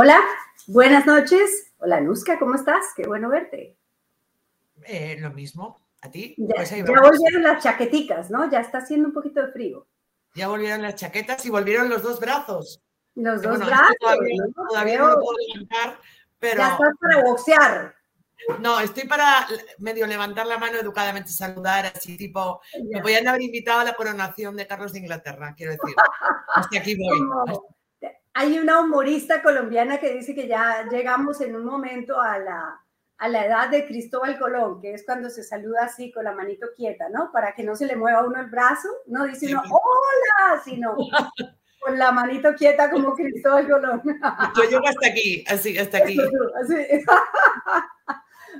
Hola, buenas noches. Hola, Luzca, ¿cómo estás? Qué bueno verte. Eh, lo mismo, a ti. Ya, pues ya volvieron las chaqueticas, ¿no? Ya está haciendo un poquito de frío. Ya volvieron las chaquetas y volvieron los dos brazos. Los dos brazos. Todavía, no, lo puedo levantar, pero... Ya estás para boxear. No, estoy para medio levantar la mano educadamente, saludar, así tipo, me podían haber invitado a la coronación de Carlos de Inglaterra, quiero decir. Hasta aquí voy. Hay una humorista colombiana que dice que ya llegamos en un momento a la, a la edad de Cristóbal Colón, que es cuando se saluda así con la manito quieta, ¿no? Para que no se le mueva uno el brazo, no dice uno, hola, sino con la manito quieta como Cristóbal Colón. Yo llego hasta aquí, así, hasta aquí.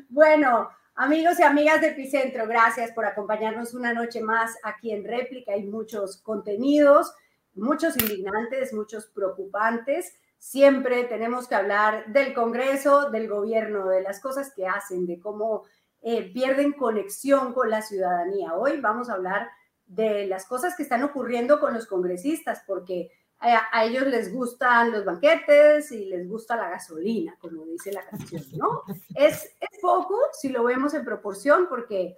Bueno, amigos y amigas de Epicentro, gracias por acompañarnos una noche más aquí en Réplica. Hay muchos contenidos, muchos indignantes, muchos preocupantes. Siempre tenemos que hablar del Congreso, del gobierno, de las cosas que hacen, de cómo eh, pierden conexión con la ciudadanía. Hoy vamos a hablar de las cosas que están ocurriendo con los congresistas, porque a, ellos les gustan los banquetes y les gusta la gasolina, como dice la canción, ¿no? Es, es poco si lo vemos en proporción porque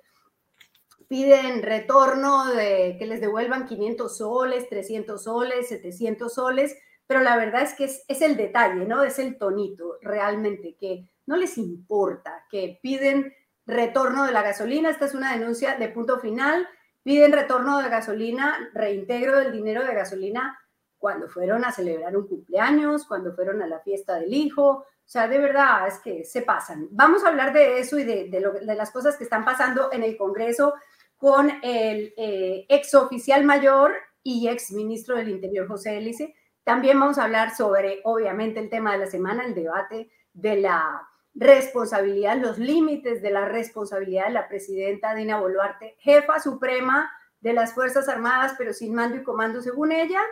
piden retorno de que les devuelvan 500 soles, 300 soles, 700 soles, pero la verdad es que es, es, el detalle, ¿no? Es el tonito realmente, que no les importa, que piden retorno de la gasolina, esta es una denuncia de punto final, piden retorno de gasolina, reintegro del dinero de gasolina cuando fueron a celebrar un cumpleaños, cuando fueron a la fiesta del hijo. O sea, de verdad es que se pasan. Vamos a hablar de eso y de, las cosas que están pasando en el Congreso con el eh, ex oficial mayor y ex ministro del Interior, José Elice. También vamos a hablar sobre, obviamente, el tema de la semana, el debate de la responsabilidad, los límites de la responsabilidad de la presidenta Dina Boluarte, jefa suprema de las Fuerzas Armadas, pero sin mando y comando según ella,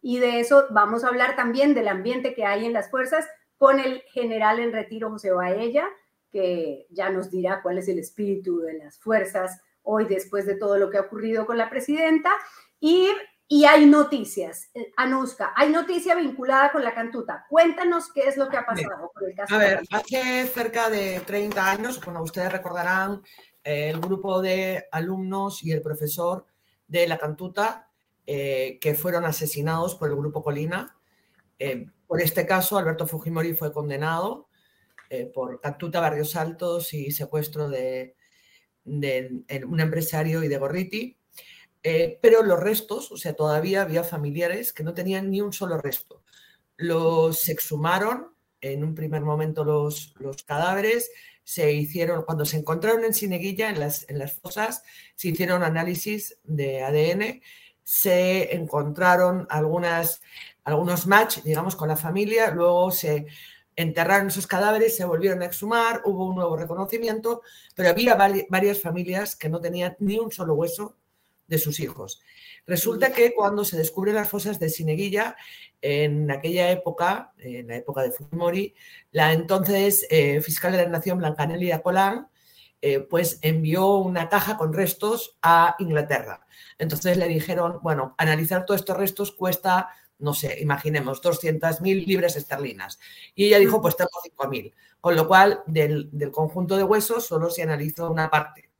y de eso vamos a hablar también del ambiente que hay en las fuerzas con el general en retiro José Baella, que ya nos dirá cuál es el espíritu de las fuerzas hoy después de todo lo que ha ocurrido con la presidenta. Y, y hay noticias, eh, Anuska, hay noticia vinculada con la cantuta. Cuéntanos qué es lo que ha pasado con el caso. A ver, hace cerca de 30 años, como ustedes recordarán, el grupo de alumnos y el profesor de la cantuta eh, que fueron asesinados por el Grupo Colina. Eh, por este caso, Alberto Fujimori fue condenado eh, por captura, barrios altos y secuestro de, un empresario y de Gorriti. pero los restos, o sea, todavía había familiares que no tenían ni un solo resto. Los exhumaron en un primer momento los, los cadáveres, se hicieron, cuando se encontraron en Sineguilla, en las, en las fosas, se hicieron análisis de ADN se encontraron algunas, algunos match, digamos, con la familia, luego se enterraron esos cadáveres, se volvieron a exhumar, hubo un nuevo reconocimiento, pero había varias familias que no tenían ni un solo hueso de sus hijos. Resulta que cuando se descubren las fosas de Sineguilla, en aquella época, en la época de Fujimori, la entonces eh, fiscal de la Nación, Blancanelia Colán, eh, pues envió una caja con restos a Inglaterra. Entonces le dijeron, bueno, analizar todos estos restos cuesta, no sé, imaginemos, 200.000 libras esterlinas. Y ella dijo, pues tengo 5.000. Con lo cual, del, conjunto de huesos solo se analizó una parte.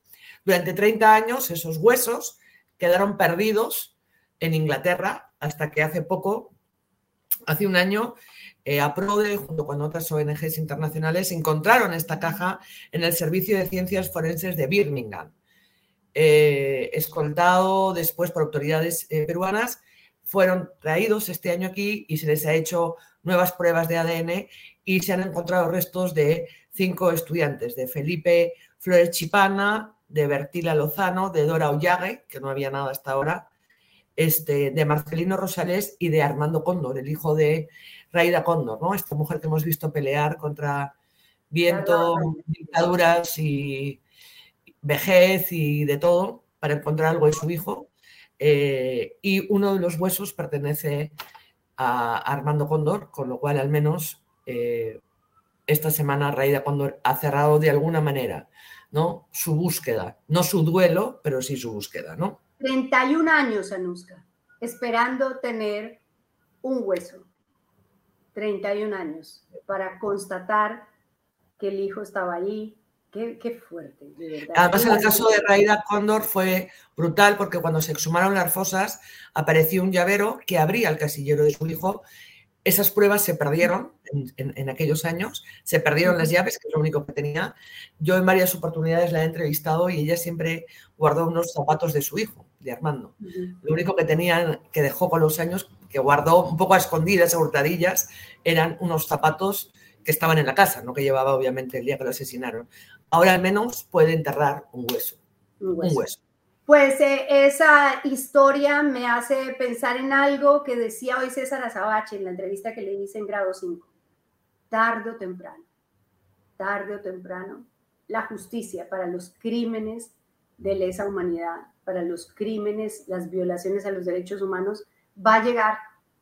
Durante 30 años, esos huesos quedaron perdidos en Inglaterra hasta que hace poco, hace un año, eh, APRODE, junto con otras ONGs internacionales, encontraron esta caja en el Servicio de Ciencias Forenses de Birmingham. Eh, escoltado después por autoridades eh, peruanas, fueron traídos este año aquí y se les ha hecho nuevas pruebas de ADN y se han encontrado restos de cinco estudiantes, de Felipe Flores Chipana, de Bertila Lozano, de Dora Ollague, que no había nada hasta ahora, este, de Marcelino Rosales y de Armando Cóndor, el hijo de Raida Cóndor, ¿no? esta mujer que hemos visto pelear contra viento, dictaduras y vejez y de todo para encontrar algo de su hijo. Eh, y uno de los huesos pertenece a Armando Cóndor, con lo cual al menos eh, esta semana Raida Cóndor ha cerrado de alguna manera ¿no? su búsqueda, no su duelo, pero sí su búsqueda. ¿no? 31 años, Anuska, esperando tener un hueso. 31 años para constatar que el hijo estaba ahí. Qué, fuerte, de verdad. Además, en el caso de Raida Cóndor fue brutal porque cuando se exhumaron las fosas apareció un llavero que abría el casillero de su hijo. Esas pruebas se perdieron en, aquellos años, se perdieron las llaves, que es lo único que tenía. Yo en varias oportunidades la he entrevistado y ella siempre guardó unos zapatos de su hijo, de Armando. Lo único que tenía, que dejó con los años, que guardó un poco a escondidas, a hurtadillas, eran unos zapatos que estaban en la casa, no que llevaba obviamente el día que lo asesinaron. Ahora al menos puede enterrar un hueso. Un hueso. Pues eh, esa historia me hace pensar en algo que decía hoy César Azabache en la entrevista que le hice en grado 5. Tarde o temprano, tarde o temprano, la justicia para los crímenes de lesa humanidad, para los crímenes, las violaciones a los derechos humanos, va a llegar.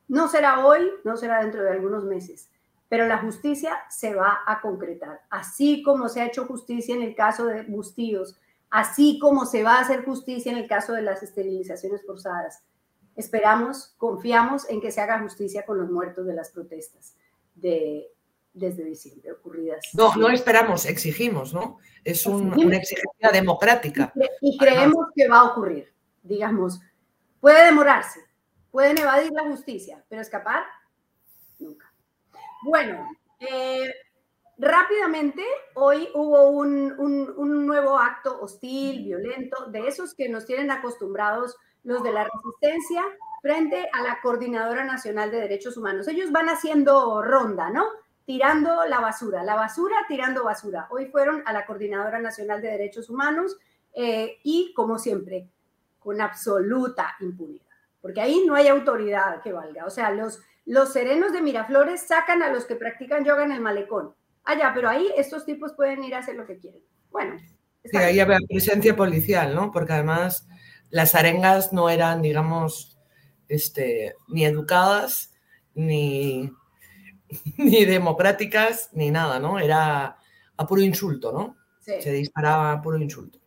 No será hoy, no será dentro de algunos meses, pero la justicia se va a concretar. Así como se ha hecho justicia en el caso de Bustíos, así como se va a hacer justicia en el caso de las esterilizaciones forzadas. Esperamos, confiamos en que se haga justicia con los muertos de las protestas de, desde diciembre ocurridas. No, no esperamos, exigimos, ¿no? Es una exigencia democrática. Y, creemos que va a ocurrir, digamos. Puede demorarse, pueden evadir la justicia, pero escapar. Bueno, eh, rápidamente, hoy hubo un, un, nuevo acto hostil, violento, de esos que nos tienen acostumbrados los de la resistencia frente a la Coordinadora Nacional de Derechos Humanos. Ellos van haciendo ronda, ¿no? Tirando la basura, la basura tirando basura. Hoy fueron a la Coordinadora Nacional de Derechos Humanos eh, y, como siempre, con absoluta impunidad, porque ahí no hay autoridad que valga. O sea, los los serenos de Miraflores sacan a los que practican yoga en el malecón. Ah, ya, pero ahí estos tipos pueden ir a hacer lo que quieren. Bueno. Sí, ahí había presencia policial, ¿no? Porque además las arengas no eran, digamos, este, ni educadas, ni, ni democráticas, ni nada, ¿no? Era a puro insulto, ¿no? Se disparaba a puro insulto.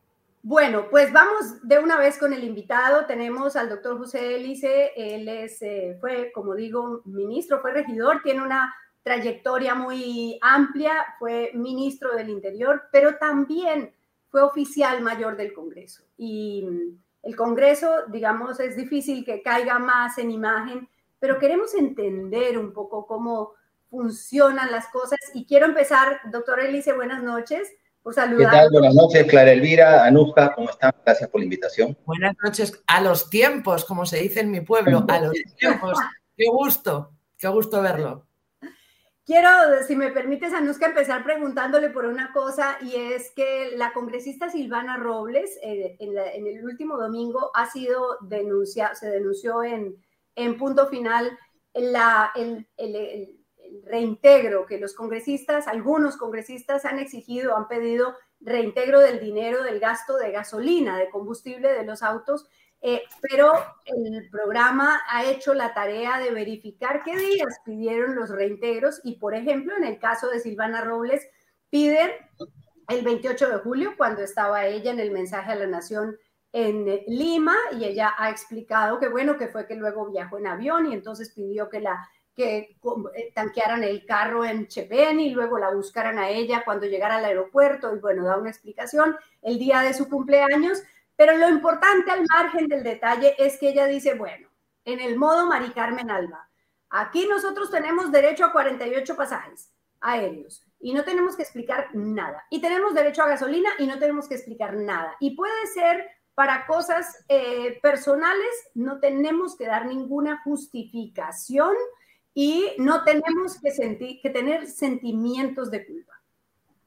Bueno, pues vamos de una vez con el invitado. Tenemos al doctor José Elice. Él es, eh, fue, como digo, ministro, fue regidor, tiene una trayectoria muy amplia, fue ministro del Interior, pero también fue oficial mayor del Congreso. Y mm, el Congreso, digamos, es difícil que caiga más en imagen, pero queremos entender un poco cómo funcionan las cosas. Y quiero empezar, doctor Elice, buenas noches ¿Qué tal? Buenas noches, Clara Elvira, Anuja, ¿cómo están? Gracias por la invitación. Buenas noches, a los tiempos, como se dice en mi pueblo, a los tiempos. Qué gusto, qué gusto verlo. Quiero, si me permites, Anuska, empezar preguntándole por una cosa, y es que la congresista Silvana Robles, eh, en, el último domingo, ha sido denunciada, se denunció en, en punto final la, el, el reintegro que los congresistas, algunos congresistas han exigido, han pedido reintegro del dinero del gasto de gasolina, de combustible de los autos, eh, pero el programa ha hecho la tarea de verificar qué días pidieron los reintegros y, por ejemplo, en el caso de Silvana Robles, piden el 28 de julio, cuando estaba ella en el mensaje a la nación en Lima, y ella ha explicado que, bueno, que fue que luego viajó en avión y entonces pidió que la que eh, tanquearan el carro en Chepén y luego la buscaran a ella cuando llegara al aeropuerto y bueno, da una explicación el día de su cumpleaños, pero lo importante al margen del detalle es que ella dice, bueno, en el modo Mari Carmen Alba, aquí nosotros tenemos derecho a 48 pasajes aéreos y no tenemos que explicar nada. Y tenemos derecho a gasolina y no tenemos que explicar nada. Y puede ser para cosas eh, personales, no tenemos que dar ninguna justificación y no tenemos que, sentir, que tener sentimientos de culpa.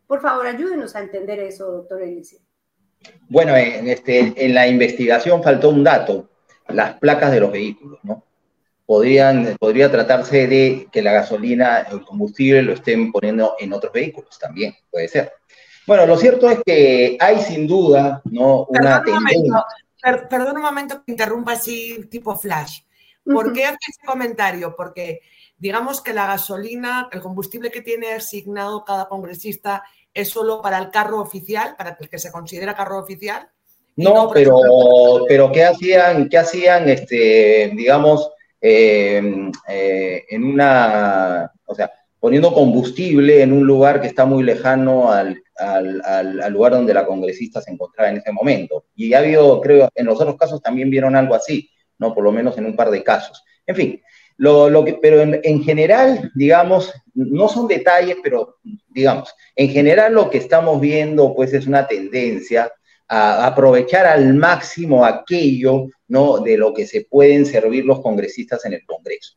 Por favor, ayúdenos a entender eso, doctor Elice. Bueno, en, este, en la investigación faltó un dato, las placas de los vehículos, ¿no? Podrían, podría tratarse de que la gasolina, el combustible lo estén poniendo en otros vehículos también, puede ser. Bueno, lo cierto es que hay sin duda, ¿no? Una perdón, un momento, perdón un momento que interrumpa así, tipo flash. ¿Por qué hace ese comentario? Porque digamos que la gasolina, el combustible que tiene asignado cada congresista es solo para el carro oficial, para el que se considera carro oficial. No, pero, pero ¿qué hacían, qué hacían este, digamos, eh, eh, en una, o sea, poniendo combustible en un lugar que está muy lejano al, al, lugar donde la congresista se encontraba en ese momento. Y ha habido, creo, en los otros casos también vieron algo así, ¿no? Por lo menos en un par de casos. En fin, lo, lo que, pero en, en, general, digamos, no son detalles, pero digamos, en general lo que estamos viendo, pues, es una tendencia a aprovechar al máximo aquello, ¿no? De lo que se pueden servir los congresistas en el Congreso.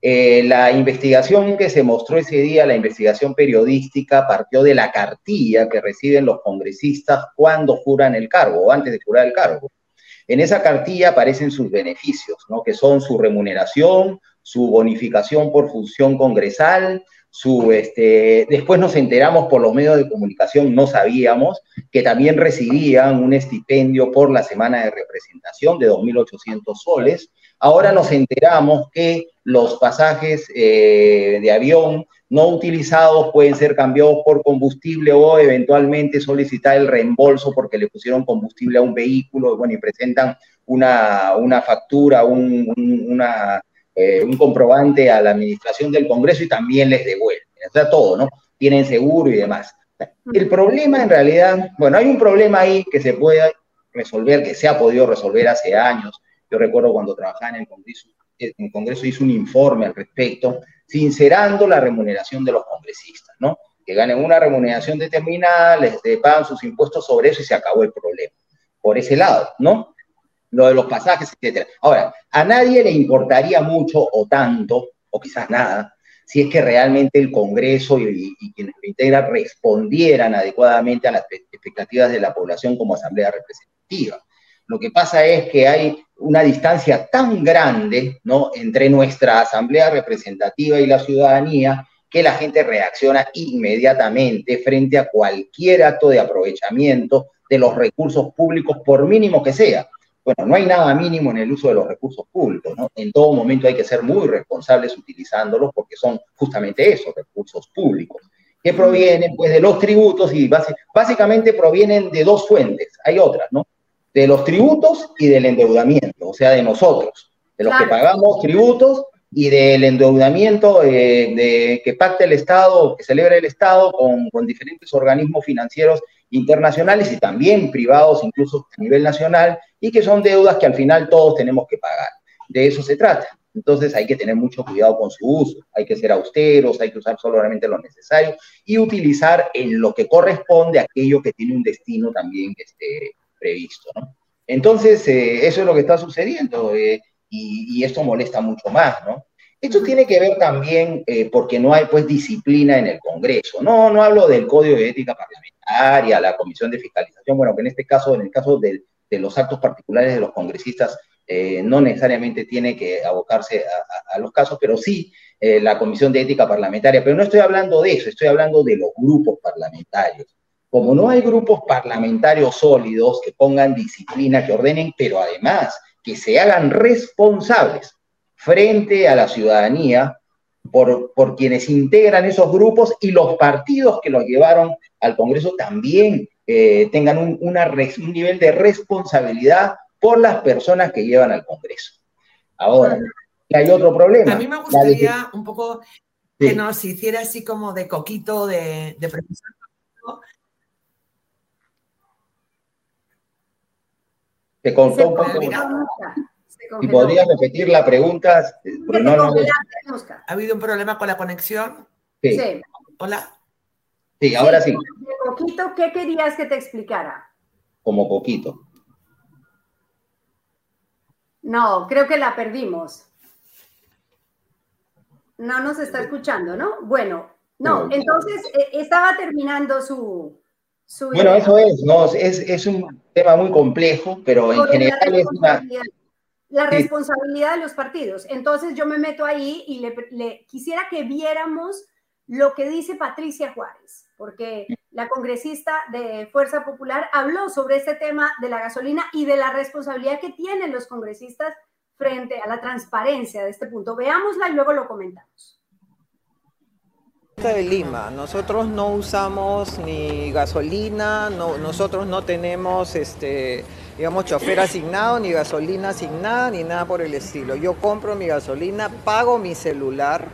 Eh, la investigación que se mostró ese día, la investigación periodística, partió de la cartilla que reciben los congresistas cuando juran el cargo o antes de jurar el cargo. En esa cartilla aparecen sus beneficios, ¿no? que son su remuneración, su bonificación por función congresal, su, este, después nos enteramos por los medios de comunicación, no sabíamos, que también recibían un estipendio por la semana de representación de 2.800 soles. Ahora nos enteramos que los pasajes eh, de avión no utilizados pueden ser cambiados por combustible o eventualmente solicitar el reembolso porque le pusieron combustible a un vehículo, bueno, y presentan una, una factura, un, una, eh, un comprobante a la administración del Congreso y también les devuelven. O sea, todo, ¿no? Tienen seguro y demás. El problema en realidad, bueno, hay un problema ahí que se puede resolver, que se ha podido resolver hace años. Yo recuerdo cuando trabajaba en el Congreso, en el Congreso hizo un informe al respecto, sincerando la remuneración de los congresistas, ¿no? Que ganen una remuneración determinada, les pagan sus impuestos sobre eso y se acabó el problema. Por ese lado, ¿no? Lo de los pasajes, etc. Ahora, a nadie le importaría mucho o tanto, o quizás nada, si es que realmente el Congreso y, quienes lo integran respondieran adecuadamente a las expectativas de la población como asamblea representativa. Lo que pasa es que hay una distancia tan grande ¿no? entre nuestra asamblea representativa y la ciudadanía que la gente reacciona inmediatamente frente a cualquier acto de aprovechamiento de los recursos públicos, por mínimo que sea. Bueno, no hay nada mínimo en el uso de los recursos públicos, ¿no? En todo momento hay que ser muy responsables utilizándolos porque son justamente esos recursos públicos, que provienen pues de los tributos y básicamente provienen de dos fuentes, hay otras, ¿no? De los tributos y del endeudamiento, o sea, de nosotros, de los que pagamos tributos y del endeudamiento eh, de, que pacta el Estado, que celebra el Estado con, con diferentes organismos financieros internacionales y también privados, incluso a nivel nacional, y que son deudas que al final todos tenemos que pagar. De eso se trata. Entonces hay que tener mucho cuidado con su uso, hay que ser austeros, hay que usar solamente lo necesario y utilizar en lo que corresponde aquello que tiene un destino también esté previsto. Entonces, eh, eso es lo que está sucediendo eh, y, esto molesta mucho más. Esto tiene que ver también eh, porque no hay pues disciplina en el Congreso. No, no hablo del Código de Ética Parlamentaria, la Comisión de Fiscalización, bueno, que en este caso, en el caso de, los actos particulares de los congresistas, eh, no necesariamente tiene que abocarse a, los casos, pero sí eh, la Comisión de Ética Parlamentaria. Pero no estoy hablando de eso, estoy hablando de los grupos parlamentarios. Como no hay grupos parlamentarios sólidos que pongan disciplina, que ordenen, pero además que se hagan responsables frente a la ciudadanía por, por, quienes integran esos grupos y los partidos que los llevaron al Congreso también eh, tengan un, una, un, nivel de responsabilidad por las personas que llevan al Congreso. Ahora, hay otro problema. A mí me gustaría un poco que nos hiciera así como de coquito de, de profesor. Te contó un poco. Y podría repetir la pregunta. ¿Ha habido un problema con la conexión? Sí. Hola. Sí, ahora sí. Poquito, ¿qué querías que te explicara? Como poquito. No, creo que la perdimos. No nos está escuchando, ¿no? Bueno, no, entonces eh, estaba terminando su, bueno, eso es, no, es, es, un tema muy complejo, pero en general es una, la responsabilidad de los partidos. Entonces yo me meto ahí y le, quisiera que viéramos lo que dice Patricia Juárez, porque la congresista de Fuerza Popular habló sobre este tema de la gasolina y de la responsabilidad que tienen los congresistas frente a la transparencia de este punto. Veámosla y luego lo comentamos. de Lima, nosotros no usamos ni gasolina, no, nosotros no tenemos este, digamos, chofer asignado, ni gasolina asignada, ni nada por el estilo. Yo compro mi gasolina, pago mi celular,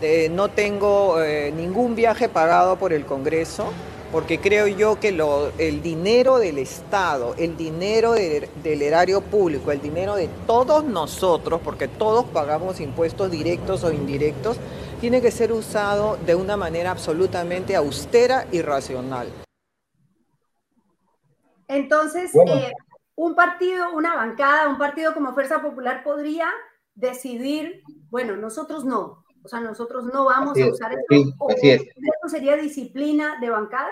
eh, no tengo eh, ningún viaje pagado por el Congreso, porque creo yo que lo, el dinero del Estado, el dinero del erario público, el dinero de todos nosotros, porque todos pagamos impuestos directos o indirectos, tiene que ser usado de una manera absolutamente austera y racional. Entonces, eh, un partido, una bancada, un partido como Fuerza Popular podría decidir, bueno, nosotros no, o sea, nosotros no vamos a usar esto. así es. ¿Esto sería disciplina de bancada?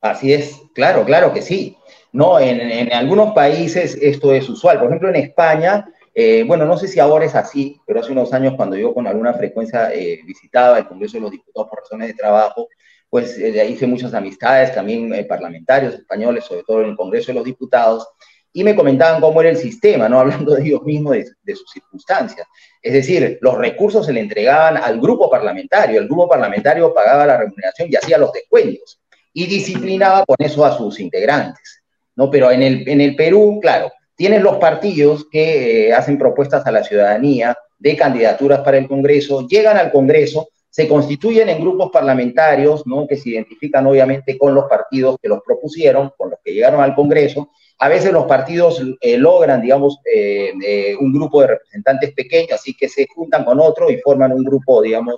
Así es, claro, claro que sí. No, en, en algunos países esto es usual. Por ejemplo, en España eh, bueno, no sé si ahora es así, pero hace unos años cuando yo con alguna frecuencia eh, visitaba el Congreso de los Diputados por razones de trabajo, pues eh, hice muchas amistades también parlamentarios españoles, sobre todo en el Congreso de los Diputados, y me comentaban cómo era el sistema, ¿no? Hablando de ellos mismos, de, de sus circunstancias. Es decir, los recursos se le entregaban al grupo parlamentario, el grupo parlamentario pagaba la remuneración y hacía los descuentos, y disciplinaba con eso a sus integrantes, ¿no? Pero en el, en el Perú, claro, Tienes los partidos que eh, hacen propuestas a la ciudadanía de candidaturas para el Congreso, llegan al Congreso, se constituyen en grupos parlamentarios, ¿no? que se identifican obviamente con los partidos que los propusieron, con los que llegaron al Congreso. A veces los partidos eh, logran, digamos, eh, un grupo de representantes pequeños, así que se juntan con otro y forman un grupo, digamos,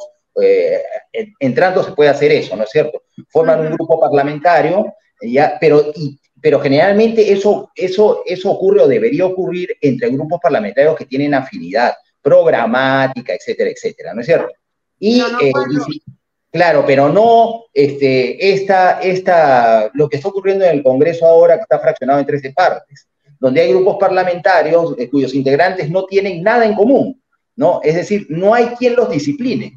entrando se puede hacer eso, ¿no es cierto? Forman un grupo parlamentario, ya, pero y pero generalmente eso, eso, eso ocurre o debería ocurrir entre grupos parlamentarios que tienen afinidad programática, etcétera, etcétera, ¿no es cierto? Y, eh, claro, pero no este, esta, esta, lo que está ocurriendo en el Congreso ahora, que está fraccionado en 13 partes, donde hay grupos parlamentarios eh, cuyos integrantes no tienen nada en común, ¿no? Es decir, no hay quien los discipline.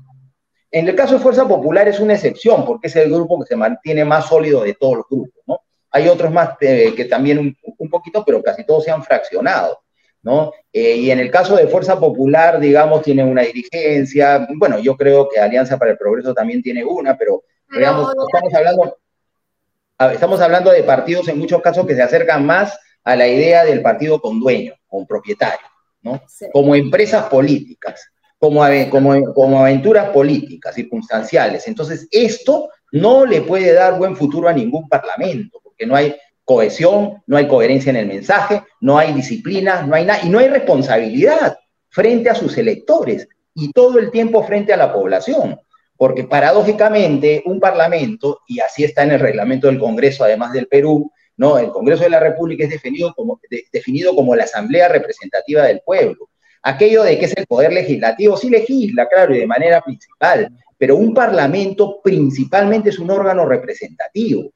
En el caso de Fuerza Popular es una excepción, porque es el grupo que se mantiene más sólido de todos los grupos, ¿no? Hay otros más eh, que también un, poquito, pero casi todos se han fraccionado, ¿no? Eh, y en el caso de Fuerza Popular, digamos, tiene una dirigencia, bueno, yo creo que Alianza para el Progreso también tiene una, pero, digamos, estamos hablando, estamos hablando de partidos en muchos casos que se acercan más a la idea del partido con dueño, con propietario, ¿no? Como empresas políticas, como, como, como aventuras políticas, circunstanciales. Entonces, esto no le puede dar buen futuro a ningún parlamento, que no hay cohesión, no hay coherencia en el mensaje, no hay disciplina, no hay nada, y no hay responsabilidad frente a sus electores y todo el tiempo frente a la población. Porque paradójicamente un parlamento, y así está en el reglamento del Congreso, además del Perú, ¿no? el Congreso de la República es definido como, definido como la Asamblea Representativa del Pueblo. Aquello de que es el poder legislativo, sí legisla, claro, y de manera principal, pero un parlamento principalmente es un órgano representativo.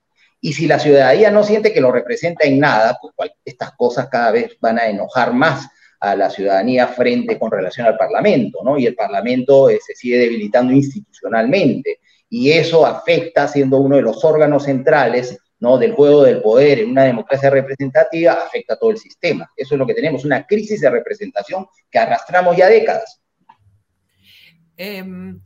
Y si la ciudadanía no siente que lo representa en nada, pues estas cosas cada vez van a enojar más a la ciudadanía frente con relación al Parlamento, ¿no? Y el Parlamento eh, se sigue debilitando institucionalmente. Y eso afecta, siendo uno de los órganos centrales ¿no? del juego del poder en una democracia representativa, afecta a todo el sistema. Eso es lo que tenemos, una crisis de representación que arrastramos ya décadas. Em,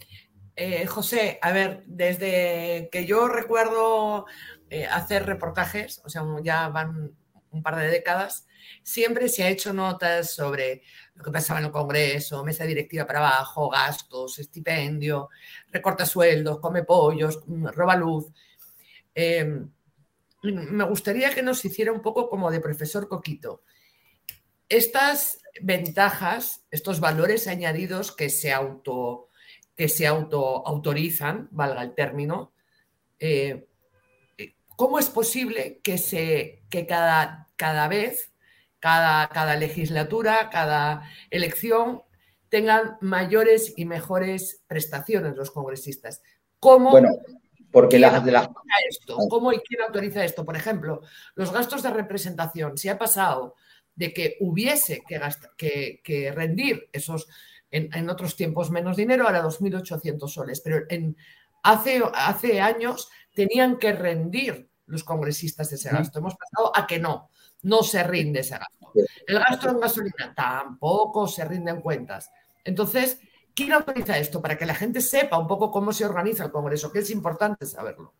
eh, José, a ver, desde que yo recuerdo eh, hacer reportajes, o sea, ya van un par de décadas, siempre se ha hecho notas sobre lo que pasaba en el Congreso, mesa directiva para abajo, gastos, estipendio, recorta sueldos, come pollos, mm, roba luz. Em, me gustaría que nos hiciera un poco como de profesor Coquito. Estas ventajas, estos valores añadidos que se auto, que se auto autorizan, valga el término, eh, ¿Cómo es posible que, se, que cada, cada vez, cada, cada legislatura, cada elección, tengan mayores y mejores prestaciones los congresistas? ¿Cómo, bueno, porque las esto? ¿Cómo y quién autoriza esto? Por ejemplo, los gastos de representación. Si ha pasado de que hubiese que, que, rendir esos, en, otros tiempos menos dinero, ahora 2.800 soles, pero en, hace, hace años tenían que rendir los congresistas ese gasto. Hemos pasado a que no, no se rinde ese gasto. El gasto en gasolina tampoco se rinde en cuentas. Entonces, ¿Quién autoriza esto? Para que la gente sepa un poco cómo se organiza el Congreso, que es importante saberlo.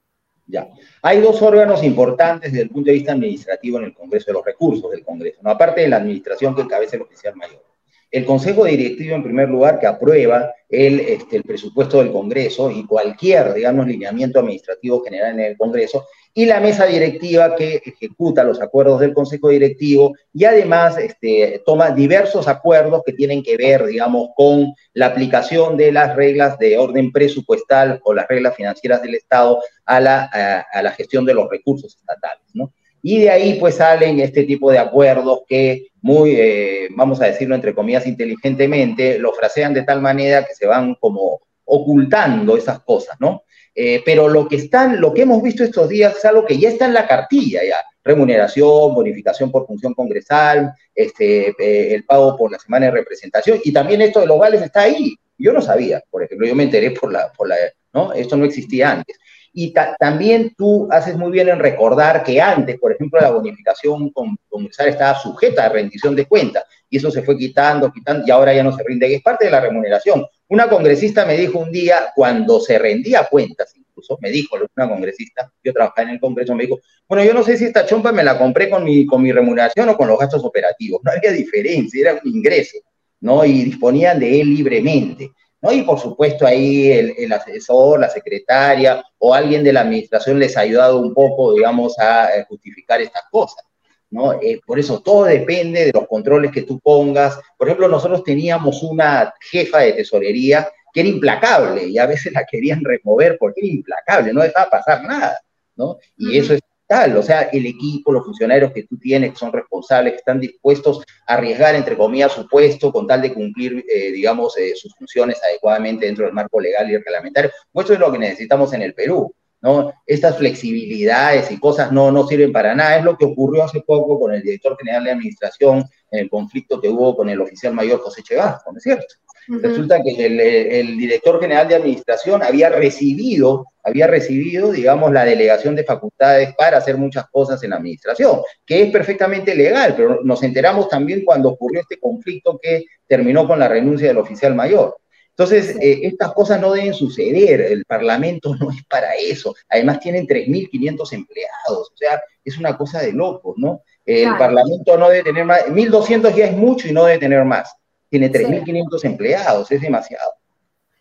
Ya. Hay dos órganos importantes desde el punto de vista administrativo en el Congreso, de los recursos del Congreso, ¿no? aparte de la administración que encabeza el oficial mayor. El Consejo Directivo, en primer lugar, que aprueba el, este, el presupuesto del Congreso y cualquier, digamos, lineamiento administrativo general en el Congreso, y la mesa directiva que ejecuta los acuerdos del Consejo Directivo y además este, toma diversos acuerdos que tienen que ver, digamos, con la aplicación de las reglas de orden presupuestal o las reglas financieras del Estado a la, a, la gestión de los recursos estatales, ¿no? Y de ahí pues salen este tipo de acuerdos que muy, eh, vamos a decirlo entre comillas inteligentemente, lo frasean de tal manera que se van como ocultando esas cosas, ¿no? Eh, pero lo que, están, lo que hemos visto estos días es algo que ya está en la cartilla, ya. Remuneración, bonificación por función congresal, este, eh, el pago por la semana de representación, y también esto de los vales está ahí. Yo no sabía, por ejemplo, yo me enteré por la, por la ¿no? Esto no existía antes. Y también tú haces muy bien en recordar que antes, por ejemplo, la bonificación congresal estaba sujeta a rendición de cuentas, y eso se fue quitando, quitando, y ahora ya no se rinde, y es parte de la remuneración. Una congresista me dijo un día, cuando se rendía cuentas, incluso, me dijo una congresista, yo trabajaba en el Congreso, me dijo, bueno, yo no sé si esta chompa me la compré con mi, con mi remuneración o con los gastos operativos, no había diferencia, era un ingreso, ¿no? Y disponían de él libremente. ¿No? Y por supuesto ahí el, el, asesor, la secretaria o alguien de la administración les ha ayudado un poco, digamos, a justificar estas cosas. ¿no? Eh, por eso todo depende de los controles que tú pongas. Por ejemplo, nosotros teníamos una jefa de tesorería que era implacable y a veces la querían remover porque era implacable, no dejaba pasar nada, ¿no? Y eso es tal, o sea, el equipo, los funcionarios que tú tienes, que son responsables, que están dispuestos a arriesgar, entre comillas, su puesto con tal de cumplir, eh, digamos, eh, sus funciones adecuadamente dentro del marco legal y reglamentario. Eso es lo que necesitamos en el Perú. ¿no? Estas flexibilidades y cosas no, no sirven para nada. Es lo que ocurrió hace poco con el director general de administración en el conflicto que hubo con el oficial mayor José Chevasco, ¿no es cierto? Resulta que el, director general de administración había recibido, había recibido, digamos, la delegación de facultades para hacer muchas cosas en la administración, que es perfectamente legal, pero nos enteramos también cuando ocurrió este conflicto que terminó con la renuncia del oficial mayor. Entonces, eh, estas cosas no deben suceder, el Parlamento no es para eso. Además, tienen 3.500 empleados, o sea, es una cosa de locos, ¿no? El Parlamento no debe tener más, 1.200 ya es mucho y no debe tener más. Tiene 3.500 empleados, es demasiado.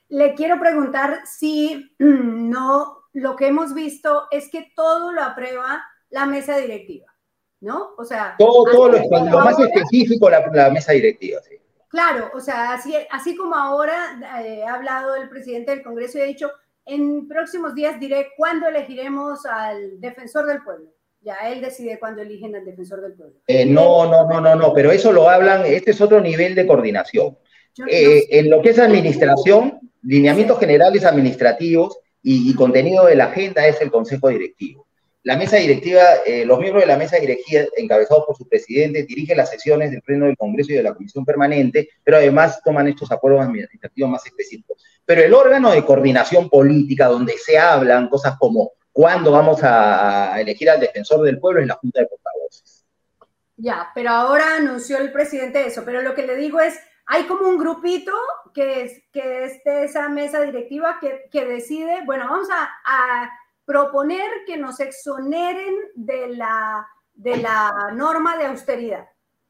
Le quiero preguntar si no, lo que hemos visto es que todo lo aprueba la mesa directiva, ¿no? O sea, todo, todo lo, más específico la, la mesa directiva, sí. Claro, o sea, así, así como ahora eh, ha hablado el presidente del Congreso y ha dicho, en próximos días diré cuándo elegiremos al defensor del pueblo. Ya él decide cuándo eligen al defensor del pueblo. Eh, no, no, no, no, no, pero eso lo hablan, este es otro nivel de coordinación. Eh, en lo que es administración, lineamientos generales administrativos y, contenido de la agenda es el Consejo Directivo. La mesa directiva, eh, los miembros de la mesa directiva, encabezados por su presidente, dirigen las sesiones del Pleno del Congreso y de la Comisión Permanente, pero además toman estos acuerdos administrativos más específicos. Pero el órgano de coordinación política, donde se hablan cosas como cuándo vamos a elegir al defensor del pueblo, es la Junta de Portavoces. Ya, pero ahora anunció el presidente eso, pero lo que le digo es, hay como un grupito que es, que es de esa mesa directiva que, que decide, bueno, vamos a proponer que nos exoneren de la, de la norma de austeridad.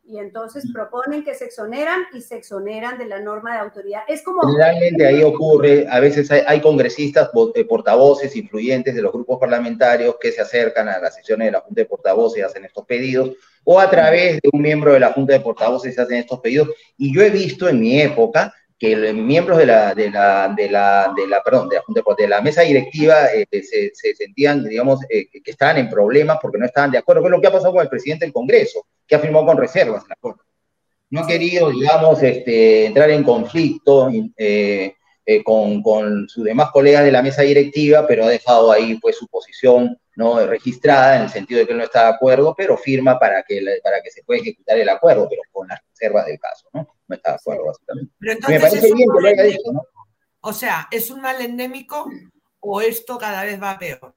Y entonces proponen que se exoneran y se exoneran de la norma de autoridad. Es como... Generalmente ahí ocurre, a veces hay, congresistas, eh, portavoces, influyentes de los grupos parlamentarios que se acercan a las sesiones de la Junta de Portavoces y hacen estos pedidos, o a través de un miembro de la Junta de Portavoces se hacen estos pedidos. Y yo he visto en mi época que los miembros de la, de la, de la, de la, perdón, de la, de la mesa directiva eh, se, se, sentían, digamos, eh, que estaban en problemas porque no estaban de acuerdo con lo que ha pasado con el presidente del Congreso, que ha firmado con reservas el acuerdo. No ha querido, digamos, este, entrar en conflicto eh, con, con sus demás colegas de la mesa directiva, pero ha dejado ahí pues su posición no registrada en el sentido de que él no está de acuerdo, pero firma para que, para que se pueda ejecutar el acuerdo, pero con las reservas del caso, ¿no? No está de acuerdo, básicamente. Me parece bien que lo haya dicho, ¿no? O sea, ¿es un mal endémico o esto cada vez va peor?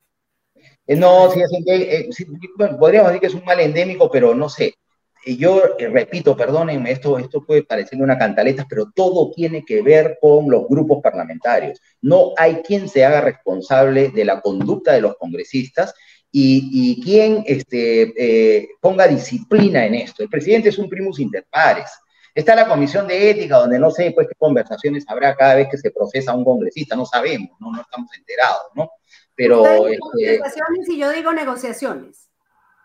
Eh, no, sí, eh, sí, bueno, podríamos decir que es un mal endémico, pero no sé. Yo repito, perdónenme, esto, esto puede parecer una cantaleta, pero todo tiene que ver con los grupos parlamentarios. No hay quien se haga responsable de la conducta de los congresistas y, y quien este, eh, ponga disciplina en esto. El presidente es un primus inter pares. Está la comisión de ética, donde no sé pues, qué conversaciones habrá cada vez que se procesa un congresista, no sabemos, no, no estamos enterados, ¿no? Pero... Este, negociaciones y yo digo negociaciones.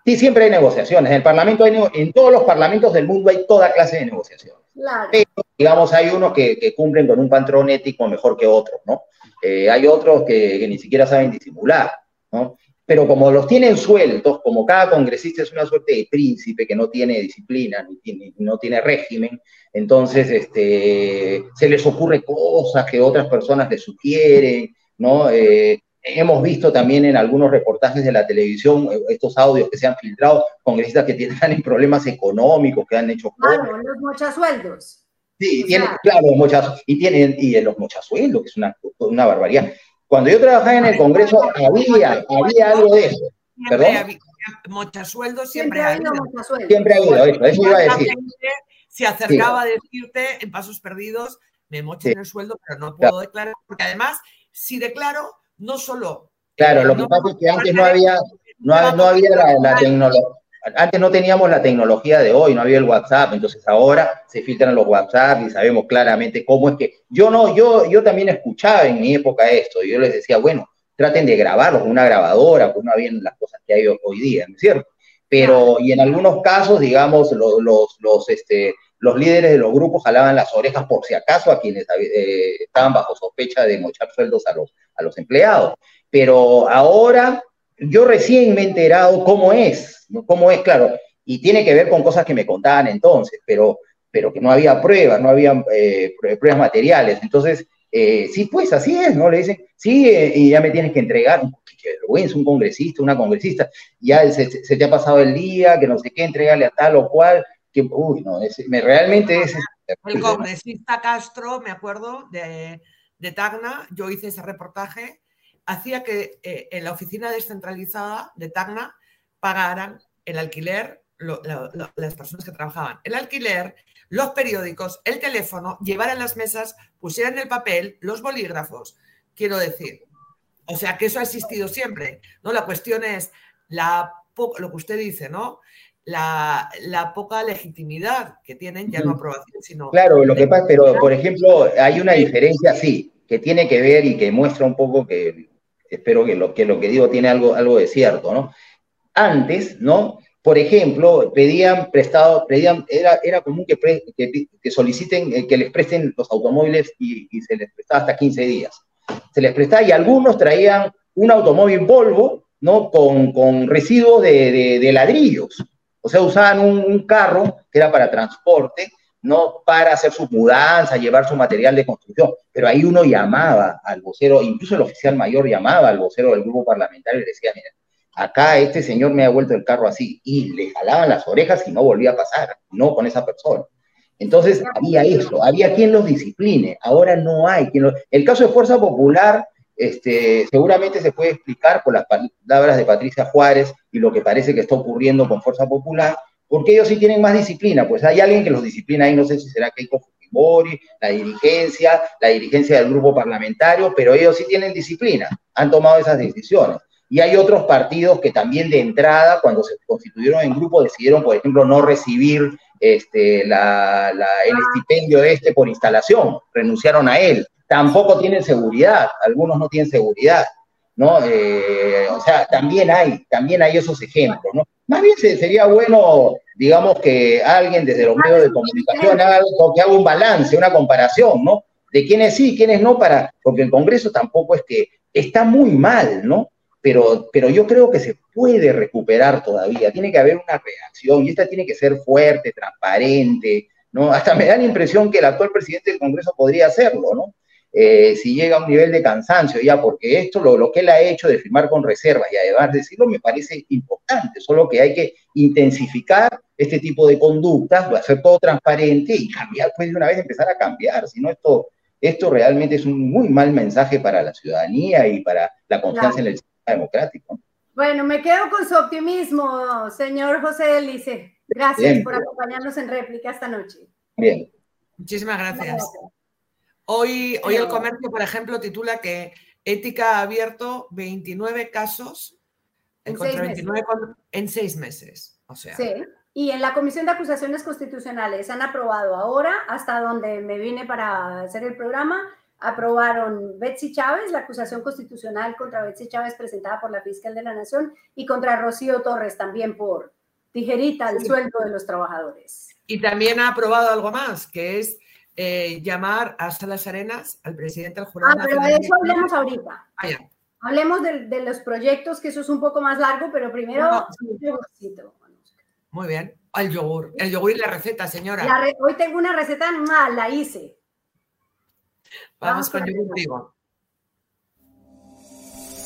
Sí, siempre hay negociaciones. En el Parlamento, hay, en todos los parlamentos del mundo hay toda clase de negociaciones. Claro. Pero, digamos, hay unos que, cumplen con un patrón ético mejor que otros, ¿no? Eh, hay otros que, que, ni siquiera saben disimular, ¿no? pero como los tienen sueltos, como cada congresista es una suerte de príncipe que no tiene disciplina, ni tiene, no tiene régimen, entonces este, se les ocurre cosas que otras personas les sugieren, ¿no? Eh, hemos visto también en algunos reportajes de la televisión eh, estos audios que se han filtrado, congresistas que tienen problemas económicos, que han hecho... Claro, los mochasueldos. Sí, tienen, claro, muchas, y tienen, y los mochasueldos, que es una, una barbaridad. Cuando yo trabajaba en el Congreso había, había algo de eso. ¿Perdón? Mochasueldo siempre, ha habido. Siempre ha habido eso, eso iba a decir. Se acercaba a decirte en pasos perdidos, me mochen el sueldo, pero no puedo declarar, porque además, si declaro, no solo... Claro, lo que pasa es que antes no había, no, no había la, la tecnología antes no teníamos la tecnología de hoy, no había el WhatsApp, entonces ahora se filtran los WhatsApp y sabemos claramente cómo es que yo no, yo, yo también escuchaba en mi época esto, y yo les decía, bueno, traten de grabarlo con una grabadora, pues no habían las cosas que hay hoy día, ¿no es cierto? Pero, y en algunos casos, digamos, los, los, los, este, los líderes de los grupos jalaban las orejas por si acaso a quienes eh, estaban bajo sospecha de mochar sueldos a los, a los empleados. Pero ahora yo recién me he enterado cómo es, cómo es, claro, y tiene que ver con cosas que me contaban entonces, pero, pero que no había pruebas, no había eh, pruebas materiales. Entonces, eh, sí, pues así es, ¿no? Le dicen, sí, eh, y ya me tienes que entregar, qué vergüenza, un congresista, una congresista, ya se, te ha pasado el día, que no sé qué, entregarle a tal o cual, que, uy, no, me, realmente es... El congresista Castro, me acuerdo, de, de Tacna, yo hice ese reportaje hacía que eh, en la oficina descentralizada de Tacna pagaran el alquiler las personas que trabajaban. El alquiler, los periódicos, el teléfono, llevaran las mesas, pusieran el papel, los bolígrafos. Quiero decir, o sea que eso ha existido siempre. ¿no? La cuestión es la lo que usted dice, ¿no? La, poca legitimidad que tienen, ya no aprobación, sino... Claro, lo que pasa, pero por ejemplo, hay una diferencia, sí, que tiene que ver y que muestra un poco que espero que lo que, lo que digo tiene algo, algo de cierto, ¿no? Antes, ¿no? Por ejemplo, pedían prestado, pedían, era, era común que, que, soliciten eh, que les presten los automóviles y, se les prestaba hasta 15 días. Se les prestaba y algunos traían un automóvil Volvo, ¿no? Con, con residuos de, de, ladrillos. O sea, usaban un, carro que era para transporte no para hacer su mudanza, llevar su material de construcción, pero ahí uno llamaba al vocero, incluso el oficial mayor llamaba al vocero del grupo parlamentario y le decía, mira, acá este señor me ha vuelto el carro así, y le jalaban las orejas y no volvía a pasar, no con esa persona. Entonces había eso, había quien los discipline, ahora no hay quien El caso de Fuerza Popular, este, seguramente se puede explicar por las palabras de Patricia Juárez y lo que parece que está ocurriendo con Fuerza Popular, porque ellos sí tienen más disciplina, pues hay alguien que los disciplina ahí, no sé si será Keiko Fujimori, la dirigencia, la dirigencia del grupo parlamentario, pero ellos sí tienen disciplina, han tomado esas decisiones. Y hay otros partidos que también de entrada, cuando se constituyeron en grupo, decidieron, por ejemplo, no recibir este, el estipendio este por instalación, renunciaron a él. Tampoco tienen seguridad, algunos no tienen seguridad. ¿no? Eh, o sea, también hay, también hay esos ejemplos, ¿no? Más bien sería bueno, digamos, que alguien desde los medios de comunicación haga, que haga un balance, una comparación, ¿no? De quiénes sí, quiénes no, para, porque el Congreso tampoco es que está muy mal, ¿no? Pero, pero yo creo que se puede recuperar todavía, tiene que haber una reacción y esta tiene que ser fuerte, transparente, ¿no? Hasta me da la impresión que el actual presidente del Congreso podría hacerlo, ¿no? Eh, si llega a un nivel de cansancio ya, porque esto, lo, lo, que él ha hecho de firmar con reservas y además decirlo, me parece importante, solo que hay que intensificar este tipo de conductas, hacer todo transparente y cambiar, pues de una vez empezar a cambiar, si no esto, esto realmente es un muy mal mensaje para la ciudadanía y para la confianza en el sistema democrático. Bueno, me quedo con su optimismo, señor José Delice. Gracias por acompañarnos en réplica esta noche. Bien. Muchísimas gracias. Hoy, hoy el comercio, por ejemplo, titula que Ética ha abierto 29 casos en, contra 29 en seis meses. O sea. Sí. Y en la Comisión de Acusaciones Constitucionales han aprobado ahora, hasta donde me vine para hacer el programa, aprobaron Betsy Chávez, la acusación constitucional contra Betsy Chávez presentada por la fiscal de la Nación y contra Rocío Torres también por tijerita al sueldo de los trabajadores. Y también ha aprobado algo más, que es eh, llamar hasta las arenas al presidente del jurado. Ah, pero de eso hablemos ahorita. Ah, hablemos de, los proyectos, que eso es un poco más largo, pero primero Muy bien. El yogur. El yogur y la receta, señora. hoy tengo una receta mal, la hice. Vamos, con yogur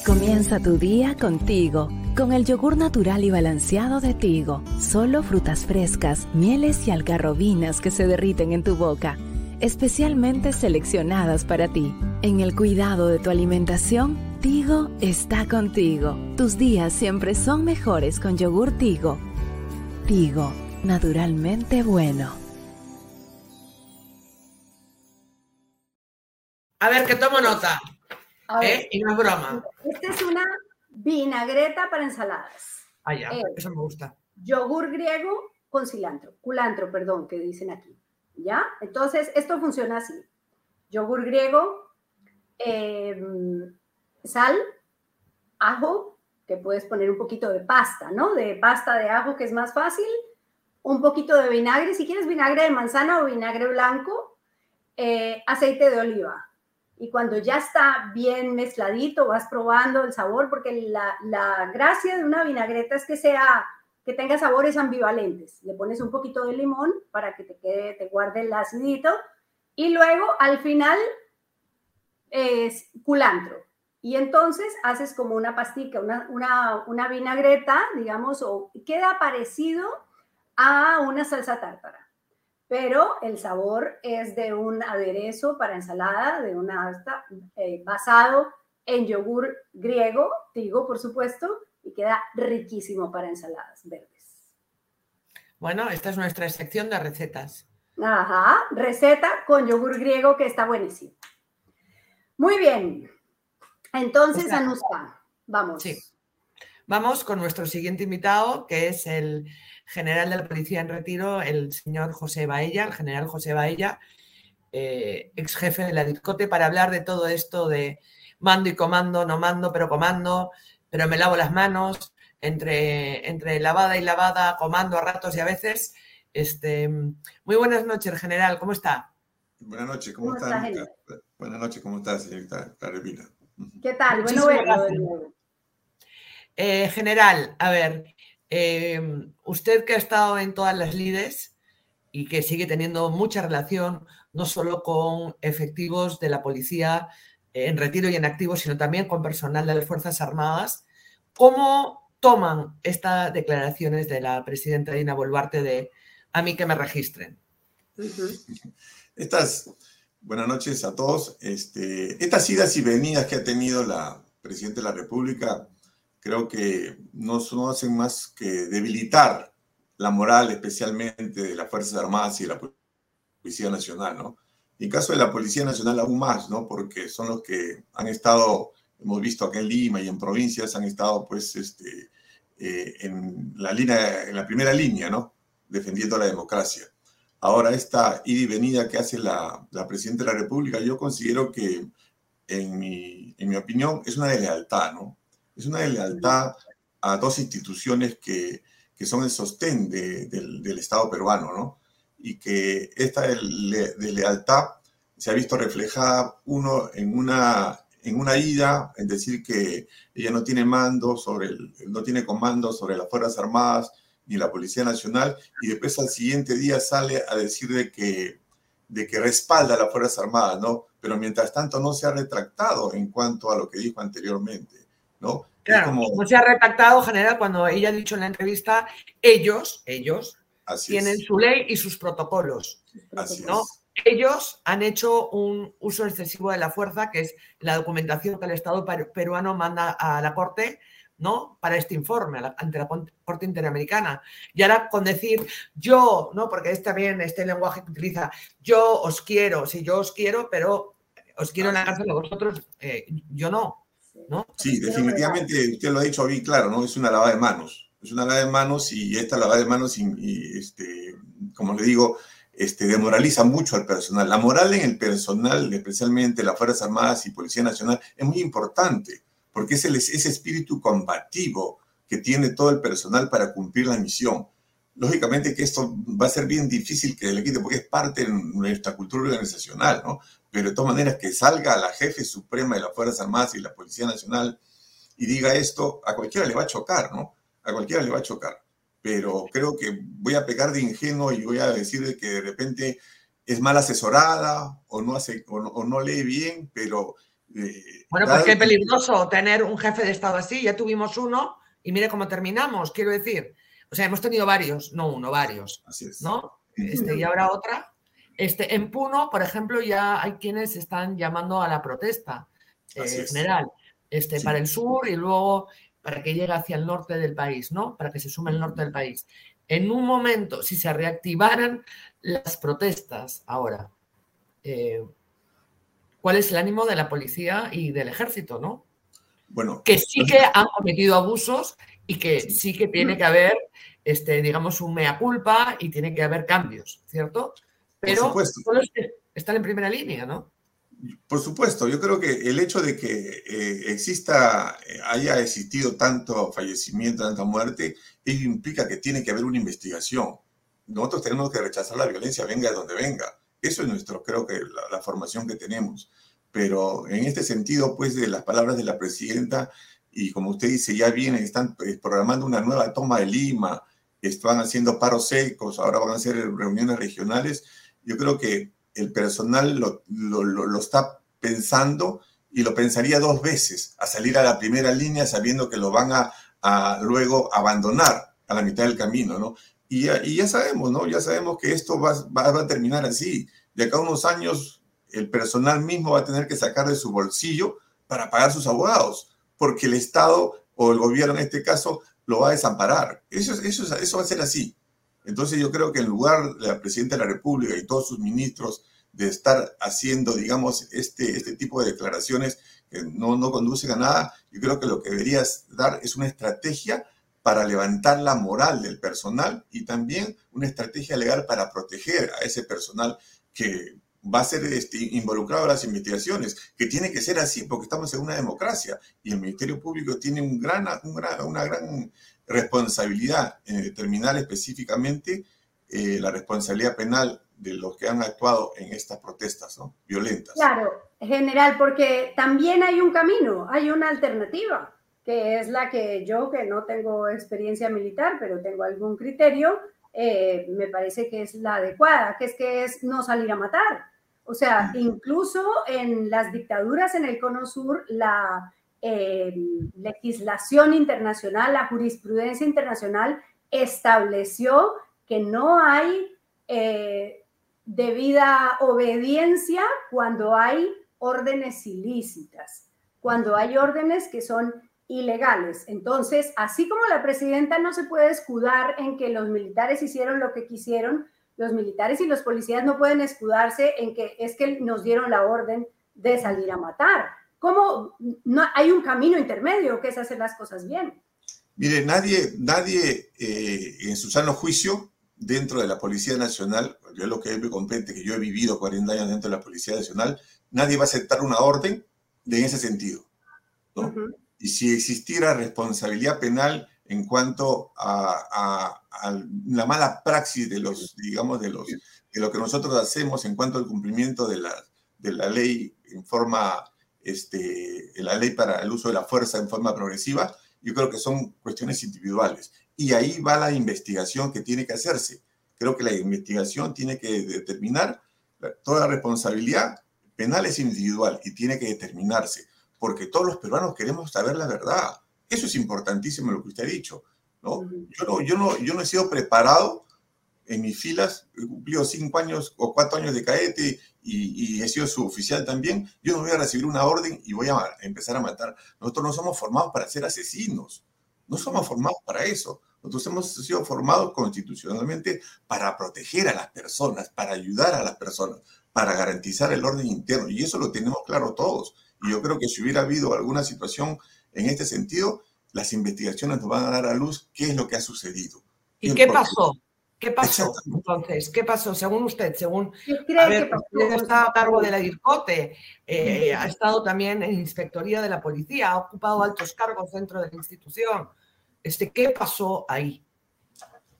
Comienza tu día contigo, con el yogur natural y balanceado de Tigo. Solo frutas frescas, mieles y algarrobinas que se derriten en tu boca, especialmente seleccionadas para ti. En el cuidado de tu alimentación, Tigo está contigo. Tus días siempre son mejores con yogur Tigo. Tigo, naturalmente bueno. A ver, que tomo nota. ¿Eh? Y no es broma. Esta es una vinagreta para ensaladas. Ah, ya, eso me gusta. Yogur griego con cilantro, culantro, perdón, que dicen aquí. ¿Ya? Entonces, esto funciona así. Yogur griego, em, sal, ajo, que puedes poner un poquito de pasta, ¿no? De pasta de ajo, que es más fácil. Un poquito de vinagre, si quieres vinagre de manzana o vinagre blanco. Eh, aceite de oliva y cuando ya está bien mezcladito vas probando el sabor, porque la, la, gracia de una vinagreta es que sea que tenga sabores ambivalentes. Le pones un poquito de limón para que te quede, te guarde el acidito y luego al final es culantro. Y entonces haces como una pastica, una, una, una vinagreta, digamos, o queda parecido a una salsa tártara pero el sabor es de un aderezo para ensalada, de una eh, basado en yogur griego, digo, por supuesto, y queda riquísimo para ensaladas verdes. Bueno, esta es nuestra sección de recetas. Ajá, receta con yogur griego que está buenísimo. Muy bien. Entonces, Anuska, vamos. Sí. Vamos con nuestro siguiente invitado, que es el general de la Policía en Retiro, el señor José Baella, el general José Baella, eh, ex jefe de la DIRCOTE, para hablar de todo esto de mando y comando, no mando, pero comando, pero me lavo las manos, entre, entre lavada y lavada, comando a ratos y a veces. Este, muy buenas noches, general, ¿cómo está? Buenas noches, ¿cómo, está? buenas noches, ¿cómo está, señorita Carolina? ¿Qué tal? Bueno, eh, general, a ver, Em, usted que ha estado en todas las lides y que sigue teniendo mucha relación no solo con efectivos de la policía en retiro y en activo, sino también con personal de las Fuerzas Armadas, ¿cómo toman estas declaraciones de la presidenta Dina Boluarte de a mí que me registren? Estas, buenas noches a todos. Este, estas idas y venidas que ha tenido la presidenta de la República creo que no, hacen más que debilitar la moral especialmente de las Fuerzas Armadas y de la Policía Nacional, ¿no? Y en caso de la Policía Nacional aún más, ¿no? Porque son los que han estado, hemos visto acá en Lima y en provincias, han estado pues este, eh, en, la línea, en la primera línea, ¿no? Defendiendo la democracia. Ahora, esta ida y venida que hace la, la Presidenta de la República, yo considero que, en mi, en mi opinión, es una deslealtad, ¿no? Es una lealtad a dos instituciones que, que son el sostén del, del, Estado peruano, ¿no? Y que esta lealtad se ha visto reflejada, uno, en una, en una ida, en decir que ella no tiene mando sobre, el, no tiene comando sobre las Fuerzas Armadas ni la Policía Nacional, y después al siguiente día sale a decir de que, de que respalda a las Fuerzas Armadas, ¿no? Pero mientras tanto no se ha retractado en cuanto a lo que dijo anteriormente. ¿no? Claro, como... se ha retractado, general, cuando ella ha dicho en la entrevista, ellos, ellos, tienen su ley y sus protocolos. ¿no? Ellos han hecho un uso excesivo de la fuerza, que es la documentación que el Estado peruano manda a la Corte ¿no? Para este informe ante la Corte Interamericana. Y ahora con decir yo, ¿no? Porque es también este lenguaje que utiliza, yo os quiero, sí, yo os quiero, pero os quiero en la cárcel a vosotros, eh, yo no, ¿no? Sí, definitivamente, usted lo ha dicho bien claro, ¿no? Es una lavada de manos. Es una lavada de manos y esta lavada de manos, y, este, como le digo, este, demoraliza mucho al personal. La moral en el personal, especialmente las Fuerzas Armadas y Policía Nacional, es muy importante porque es el, ese espíritu combativo que tiene todo el personal para cumplir la misión. Lógicamente que esto va a ser bien difícil que le quite porque es parte de nuestra cultura organizacional, ¿no? Pero de todas maneras que salga la jefe suprema de las Fuerzas Armadas y la Policía Nacional y diga esto, a cualquiera le va a chocar, ¿no? A cualquiera le va a chocar. Pero creo que voy a pegar de ingenuo y voy a decir que de repente es mal asesorada o no, hace, o no lee bien, pero bueno, pues qué peligroso tener un jefe de Estado así. Ya tuvimos uno y mire cómo terminamos, quiero decir. O sea, hemos tenido varios, no uno, varios. Así es. ¿no? Este, y ahora otra. Este, en Puno, por ejemplo, ya hay quienes están llamando a la protesta eh, general este, para el sur y luego para que llegue hacia el norte del país, ¿no? Para que se sume el norte del país. En un momento, si se reactivaran las protestas ahora, eh, cuál es el ánimo de la policía y del ejército, ¿no? Bueno, que sí que han cometido abusos y que sí que tiene que haber, este, digamos, un mea culpa y tiene que haber cambios, ¿cierto? Pero están en primera línea, ¿no? Por supuesto, yo creo que el hecho de que eh, exista, eh, haya existido tanto fallecimiento, tanta muerte, implica que tiene que haber una investigación. Nosotros tenemos que rechazar la violencia, venga de donde venga. Eso es nuestro, creo que la, formación que tenemos. Pero en este sentido, pues, de las palabras de la presidenta, y como usted dice, ya vienen, están eh, programando una nueva toma de Lima, están haciendo paros secos, ahora van a hacer reuniones regionales. Yo creo que el personal lo, lo, está pensando y lo pensaría dos veces a salir a la primera línea sabiendo que lo van a, a luego abandonar a la mitad del camino, ¿no? Y ya, sabemos, ¿no? Ya sabemos que esto va, a terminar así. De acá a unos años, el personal mismo va a tener que sacar de su bolsillo para pagar sus abogados, porque el Estado o el gobierno en este caso lo va a desamparar. Eso, eso, eso va a ser así. Entonces yo creo que en lugar de la Presidenta de la República y todos sus ministros de estar haciendo, digamos, este, este tipo de declaraciones que no, no conducen a nada, yo creo que lo que deberías dar es una estrategia para levantar la moral del personal y también una estrategia legal para proteger a ese personal que va a ser este, involucrado en las investigaciones, que tiene que ser así porque estamos en una democracia y el Ministerio Público tiene un gran, una gran responsabilidad en determinar específicamente eh, la responsabilidad penal de los que han actuado en estas protestas ¿no? violentas. Claro, general, porque también hay un camino, hay una alternativa que es la que yo, que no tengo experiencia militar, pero tengo algún criterio, eh, me parece que es la adecuada, que es que es no salir a matar. O sea, incluso en las dictaduras en el Cono Sur, la eh, legislación internacional, la jurisprudencia internacional estableció que no hay eh, debida obediencia cuando hay órdenes ilícitas, cuando hay órdenes que son ilegales. Entonces, así como la presidenta no se puede escudar en que los militares hicieron lo que quisieron, los militares y los policías no pueden escudarse en que es que nos dieron la orden de salir a matar. ¿Cómo no hay un camino intermedio que es hacer las cosas bien? Mire, nadie, nadie eh, en su sano juicio dentro de la Policía Nacional, yo lo que me compete, que yo he vivido 40 años dentro de la Policía Nacional, nadie va a aceptar una orden de ese sentido. ¿no? y si existiera responsabilidad penal en cuanto a, la mala praxis de los, digamos, de los, de lo que nosotros hacemos en cuanto al cumplimiento de la, de la ley en forma, este, la ley para el uso de la fuerza en forma progresiva, yo creo que son cuestiones individuales. Y ahí va la investigación que tiene que hacerse. Creo que la investigación tiene que determinar toda la responsabilidad penal es individual y tiene que determinarse porque todos los peruanos queremos saber la verdad. Eso es importantísimo lo que usted ha dicho. ¿no? Yo, no, yo, no, yo no he sido preparado en mis filas, he cumplido cinco años o cuatro años de caete y, he sido su oficial también. Yo no voy a recibir una orden y voy a empezar a matar. Nosotros no somos formados para ser asesinos. No somos formados para eso. Nosotros hemos sido formados constitucionalmente para proteger a las personas, para ayudar a las personas, para garantizar el orden interno. Y eso lo tenemos claro todos. Y yo creo que si hubiera habido alguna situación en este sentido, las investigaciones nos van a dar a luz qué es lo que ha sucedido. ¿Y qué pasó? ¿Qué pasó entonces? ¿Qué pasó según usted? Según a ver, usted está a cargo de la DIRCOTE, eh, ha estado también en inspectoría de la policía, ha ocupado altos cargos dentro de la institución. Este, ¿Qué pasó ahí?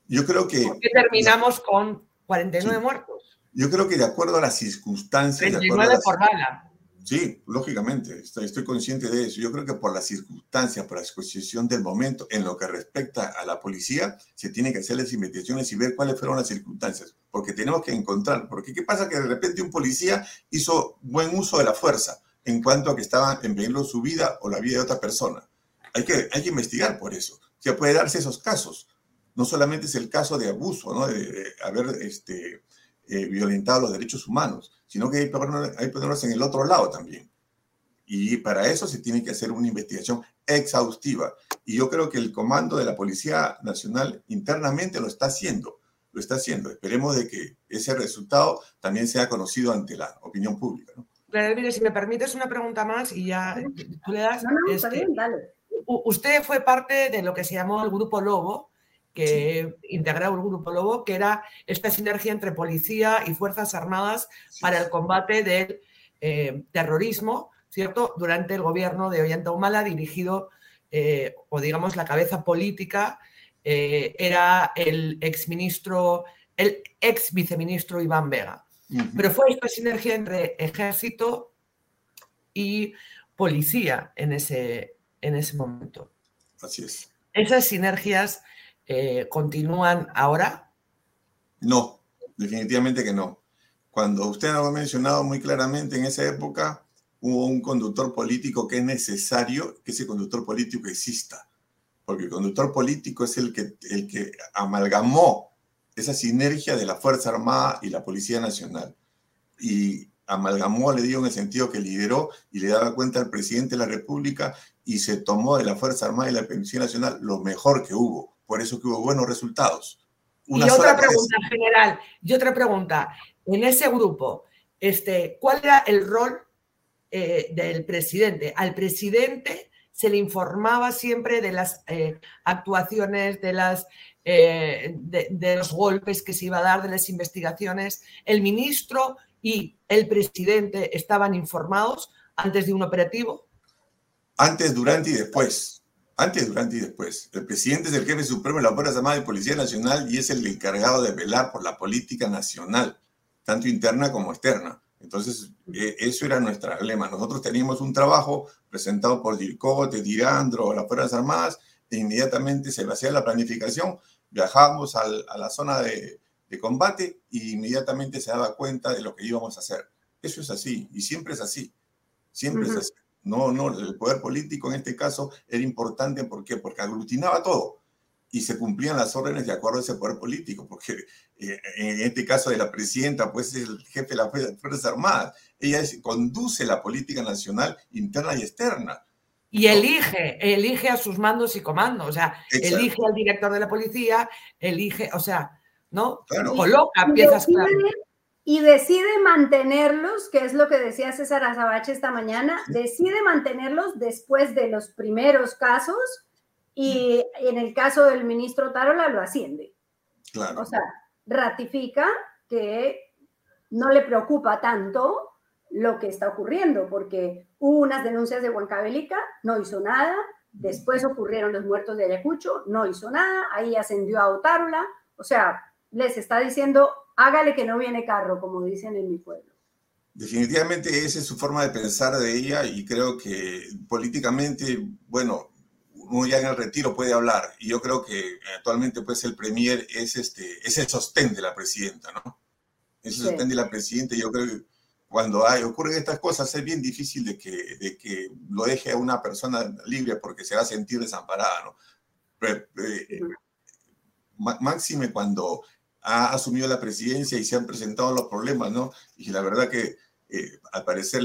Yo creo que... ¿Por qué terminamos con 49 muertos? Yo creo que de acuerdo a las circunstancias... 29 por bala. Sí, lógicamente, estoy, consciente de eso. Yo creo que por las circunstancias, por la exposición del momento, en lo que respecta a la policía, se tiene que hacer las investigaciones y ver cuáles fueron las circunstancias, porque tenemos que encontrar, porque ¿qué pasa? Que de repente un policía hizo buen uso de la fuerza en cuanto a que estaba en peligro su vida o la vida de otra persona. Hay que, hay que investigar por eso. Se puede darse esos casos. No solamente es el caso de abuso, ¿no? de, haber este, eh, violentado los derechos humanos, sino que hay que ponerlos en el otro lado también. Y para eso se tiene que hacer una investigación exhaustiva. Y yo creo que el comando de la Policía Nacional internamente lo está haciendo. Lo está haciendo. Esperemos de que ese resultado también sea conocido ante la opinión pública. ¿no? mire, si me permites una pregunta más y ya tú le das. No, no, está este, bien, dale. Usted fue parte de lo que se llamó el Grupo Lobo, que integraba el Grupo Lobo, que era esta sinergia entre policía y Fuerzas Armadas para el combate del eh, terrorismo, ¿cierto? Durante el gobierno de Ollanta Humala, dirigido, eh, o digamos, la cabeza política eh, era el exministro, el ex viceministro Iván Vega. Pero fue esta sinergia entre ejército y policía en ese, en ese momento. Así es. Esas sinergias eh, continúan ahora? No, definitivamente que no. Cuando usted lo ha mencionado muy claramente, en esa época hubo un conductor político que es necesario que ese conductor político exista, porque el conductor político es el que, el que amalgamó esa sinergia de la Fuerza Armada y la Policía Nacional. Y amalgamó, le digo en el sentido que lideró y le daba cuenta al presidente de la República y se tomó de la Fuerza Armada y la Policía Nacional lo mejor que hubo por eso que hubo buenos resultados. y otra pregunta general, y otra pregunta, en ese grupo, este, ¿cuál era el rol eh, del presidente? Al presidente se le informaba siempre de las eh, actuaciones, de, las, eh, de, los golpes que se iba a dar, de las investigaciones. ¿El ministro y el presidente estaban informados antes de un operativo? Antes, durante y después antes, durante y después. El presidente es el jefe supremo de la Fuerza Armada y Policía Nacional y es el encargado de velar por la política nacional, tanto interna como externa. Entonces, e, eso era nuestra lema. Nosotros teníamos un trabajo presentado por Dircote, Dirandro, las Fuerzas Armadas, e inmediatamente se hacía la planificación, viajábamos a la zona de, combate e inmediatamente se daba cuenta de lo que íbamos a hacer. Eso es así, y siempre es así. Siempre es así. No, no, el poder político en este caso era importante, ¿por qué? Porque aglutinaba todo y se cumplían las órdenes de acuerdo a ese poder político, porque eh, en este caso de la presidenta, pues es el jefe de las Fuerzas Armadas, ella conduce la política nacional interna y externa. Y elige, elige a sus mandos y comandos, o sea, elige al director de la policía, elige, o sea, ¿no? Coloca piezas claras y decide mantenerlos, que es lo que decía César Azabache esta mañana, decide mantenerlos después de los primeros casos y en el caso del ministro Tarola lo asciende. O sea, ratifica que no le preocupa tanto lo que está ocurriendo, porque hubo unas denuncias de Huancavelica, no hizo nada, después ocurrieron los muertos de Ayacucho, no hizo nada, ahí ascendió a Otárola, o sea, les está diciendo, hágale que no viene carro, como dicen en mi pueblo. Definitivamente esa es su forma de pensar de ella y creo que políticamente, bueno, uno ya en el retiro puede hablar y yo creo que actualmente pues el premier es, este, es el sostén de la presidenta, ¿no? Es el sostén de la presidenta y yo creo que cuando hay, ocurren estas cosas es bien difícil de que, de que lo deje a una persona libre porque se va a sentir desamparada, ¿no? Eh, máxime cuando ha asumido la presidencia y se han presentado los problemas, ¿no? Y la verdad que eh, al parecer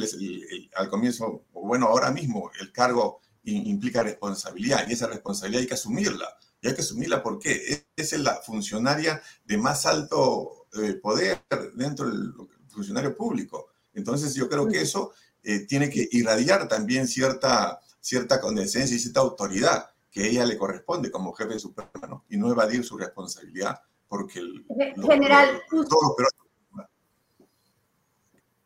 al comienzo, bueno, ahora mismo el cargo implica responsabilidad y esa responsabilidad hay que asumirla. Y hay que asumirla porque es la funcionaria de más alto eh, poder dentro del funcionario público. Entonces yo creo que eso eh, tiene que irradiar también cierta, cierta condescencia y cierta autoridad que ella le corresponde como jefe supremo, y no evadir su responsabilidad, porque el, general,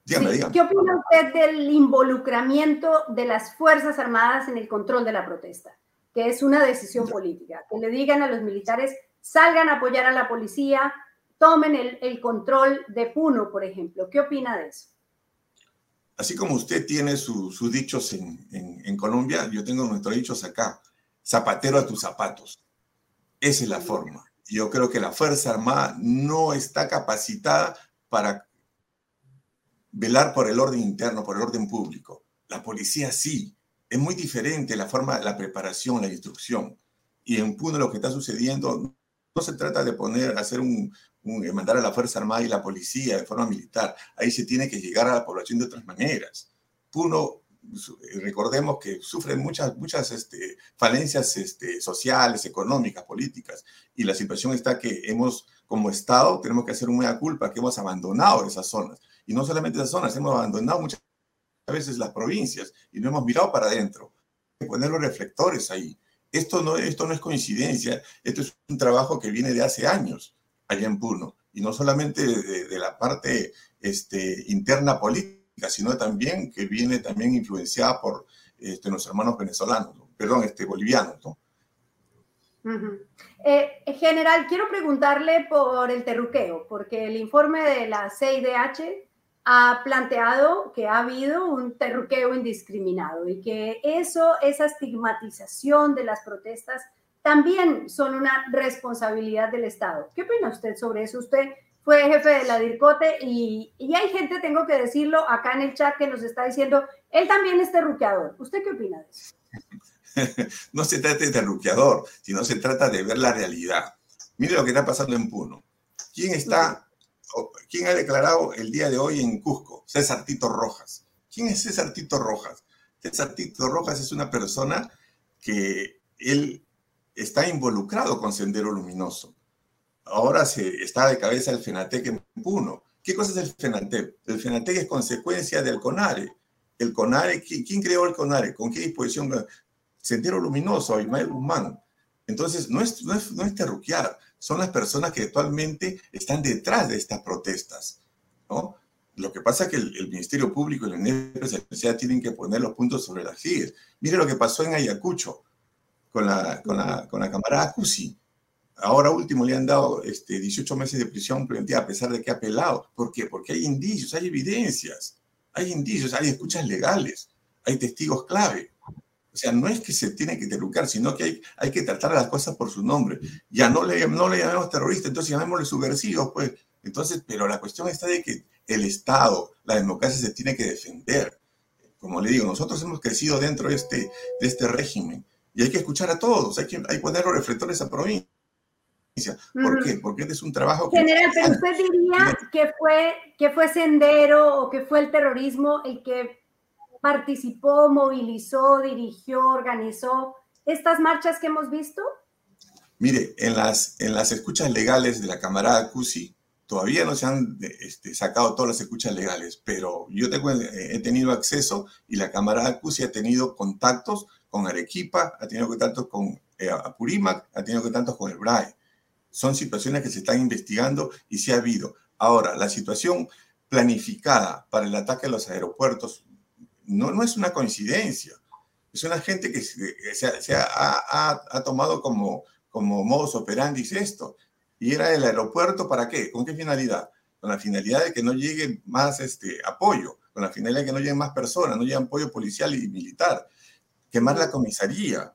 ¿Qué opina usted del involucramiento de las Fuerzas Armadas en el control de la protesta? Que es una decisión política. Que le digan a los militares, salgan a apoyar a la policía, tomen el, control de Puno, por ejemplo. ¿Qué opina de eso? Así como usted tiene sus dichos en, en, Colombia, yo tengo nuestros dichos acá. Zapatero a tus zapatos. Esa es la forma. Yo creo que la Fuerza Armada no está capacitada para velar por el orden interno, por el orden público. La policía sí. Es muy diferente la forma, la preparación, la instrucción. Y en Puno lo que está sucediendo no se trata de poner, hacer un, mandar a la Fuerza Armada y la policía de forma militar. Ahí se tiene que llegar a la población de otras maneras. Puno, recordemos que sufre muchas, muchas este, falencias este, sociales, económicas, políticas. Y la situación está que hemos, como Estado, tenemos que hacer una culpa, que hemos abandonado esas zonas y no solamente esas zonas, hemos abandonado muchas veces las provincias y no hemos mirado para adentro. Hay que poner los reflectores ahí. Esto no, esto no es coincidencia, esto es un trabajo que viene de hace años allá en Puno, y no solamente de, la parte este, interna política, sino también que viene también influenciada por este, nuestros hermanos venezolanos, perdón, este, bolivianos. ¿no? Eh, general, quiero preguntarle por el terruqueo, porque el informe de la CIDH ha planteado que ha habido un terruqueo indiscriminado y que eso, esa estigmatización de las protestas también son una responsabilidad del Estado. ¿Qué opina usted sobre eso? Usted fue jefe de la DIRCOTE y, y hay gente, tengo que decirlo, acá en el chat que nos está diciendo, él también es terruqueador. ¿Usted qué opina de eso? no se trata de terruqueador, sino se trata de ver la realidad. Mire lo que está pasando en Puno. ¿Quién está ¿Quién ha declarado el día de hoy en Cusco? César Tito Rojas. ¿Quién es César Tito Rojas? César Tito Rojas es una persona que él está involucrado con Sendero Luminoso. Ahora se está de cabeza el FENATEC en Puno. ¿Qué cosa es el FENATEC? El FENATEC es consecuencia del CONARE. El CONARE, ¿quién creó el CONARE? ¿Con qué disposición? Sendero Luminoso, Abimael Guzmán. Entonces, no es, no es, no es terruquear, son las personas que actualmente están detrás de estas protestas, ¿no? Lo que pasa es que el, Ministerio Público y la universidad tienen que poner los puntos sobre las sillas. Mire lo que pasó en Ayacucho con la, con la, con la camarada Cusi. Ahora último le han dado este, 18 meses de prisión preventiva a pesar de que ha apelado. ¿Por qué? Porque hay indicios, hay evidencias, hay indicios, hay escuchas legales, hay testigos clave. O sea, no es que se tiene que terrucar, sino que hay, hay que tratar las cosas por su nombre. Ya no le, no le llamemos terrorista, entonces llamémosle subversivos, pues. Entonces, pero la cuestión está de que el Estado, la democracia se tiene que defender. Como le digo, nosotros hemos crecido dentro de este, de este régimen y hay que escuchar a todos, hay que, hay que poner los reflectores a provincia. ¿Por qué? Porque este es un trabajo General, pero usted diría que fue, que fue Sendero o que fue el terrorismo el que participó, movilizó, dirigió, organizó estas marchas que hemos visto? Mire, en las, en las escuchas legales de la camarada Cusi, todavía no se han este, sacado todas las escuchas legales, pero yo tengo, eh, he tenido acceso y la camarada Cusi ha tenido contactos con Arequipa, ha tenido contactos con eh, Apurímac, ha tenido contactos con el BRAE. Son situaciones que se están investigando y se ha habido. Ahora, la situación planificada para el ataque a los aeropuertos no, no es una coincidencia. Es una gente que se, ha, tomado como, como modus operandi esto. Y era el aeropuerto, ¿para qué? ¿Con qué finalidad? Con la finalidad de que no llegue más este, apoyo, con la finalidad de que no lleguen más personas, no llegue apoyo policial y militar. Quemar la comisaría,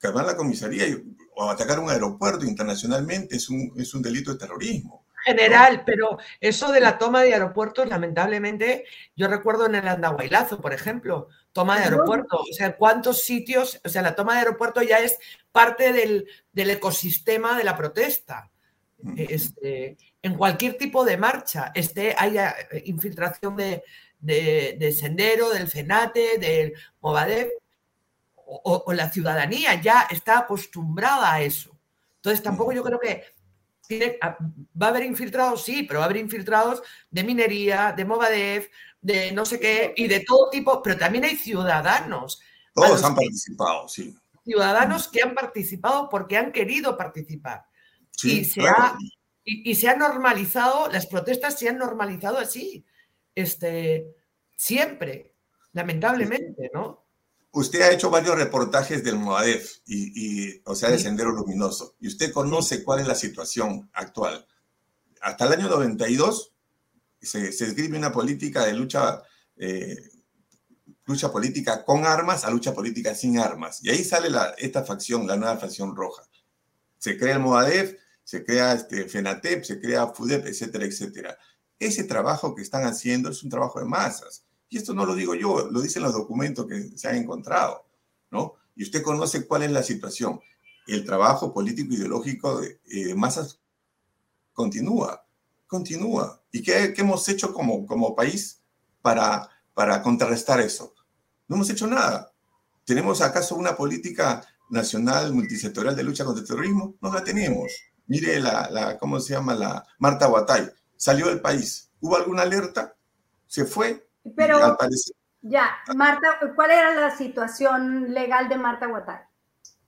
quemar la comisaría o atacar un aeropuerto internacionalmente es un, es un delito de terrorismo general, pero eso de la toma de aeropuertos, lamentablemente, yo recuerdo en el Andahuaylazo, por ejemplo, toma de aeropuerto, o sea, cuántos sitios, o sea, la toma de aeropuerto ya es parte del, ecosistema de la protesta. Este, en cualquier tipo de marcha, este, haya infiltración de, de, sendero, del FENATE, del Movadef, o, la ciudadanía ya está acostumbrada a eso. Entonces tampoco yo creo que va a haber infiltrados, sí, pero va a haber infiltrados de minería, de Movadef, de no sé qué, y de todo tipo, pero también hay ciudadanos. Todos han participado, sí. Ciudadanos que han participado porque han querido participar. y, se ha, y, se ha normalizado, las protestas se han normalizado así, este, siempre, lamentablemente, ¿no? Usted ha hecho varios reportajes del MOADEF, y, o sea, de Sendero Luminoso, y usted conoce cuál es la situación actual. Hasta el año 92 se, se escribe una política de lucha, eh, lucha política con armas a lucha política sin armas. Y ahí sale la, esta facción, la nueva facción roja. Se crea el MOADEF, se crea este FENATEP, se crea FUDEP, etcétera, etcétera. Ese trabajo que están haciendo es un trabajo de masas y esto no lo digo yo, lo dicen los documentos que se han encontrado, ¿no? Y usted conoce cuál es la situación. El trabajo político ideológico de, eh, masas continúa, continúa. ¿Y qué, hemos hecho como, como país para, para contrarrestar eso? No hemos hecho nada. ¿Tenemos acaso una política nacional multisectorial de lucha contra el terrorismo? No la tenemos. Mire la, la ¿cómo se llama? La Marta Guatay. Salió del país. ¿Hubo alguna alerta? Se fue. Pero, ya, Marta, ¿cuál era la situación legal de Marta Guatay?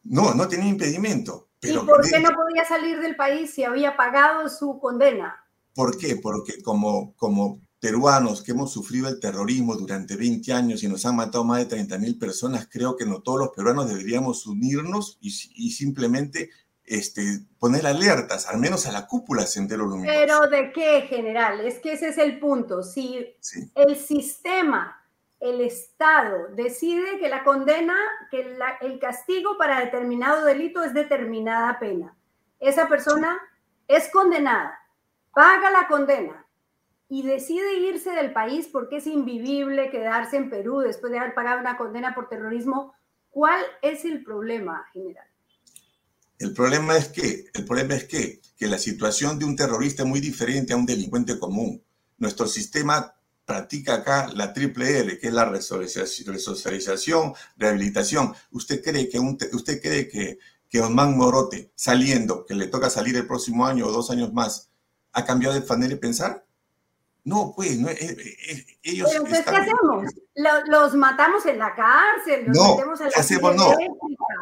No, no tenía impedimento. Pero ¿Y por qué no podía salir del país si había pagado su condena? ¿Por qué? Porque como, como peruanos que hemos sufrido el terrorismo durante 20 años y nos han matado más de 30 mil personas, creo que no todos los peruanos deberíamos unirnos y, y simplemente este, poner alertas, al menos a la cúpula Sendero Luminoso. Pero ¿de qué, general? Es que ese es el punto. Si el sistema, el Estado, decide que la condena, que el castigo para determinado delito es determinada pena, esa persona es condenada, paga la condena y decide irse del país porque es invivible quedarse en Perú después de haber pagado una condena por terrorismo, ¿cuál es el problema, general? El problema es que, el problema es que, que la situación de un terrorista es muy diferente a un delincuente común. Nuestro sistema practica acá la triple R, que es la resocialización, rehabilitación. ¿Usted cree que, un, usted cree que, que Osman Morote, saliendo, que le toca salir el próximo año o dos años más, ha cambiado de manera de pensar? No, pues, no, eh, eh, ellos. Pero ¿qué hacemos? ¿Los, matamos en la cárcel? ¿Los no, metemos la hacemos? No.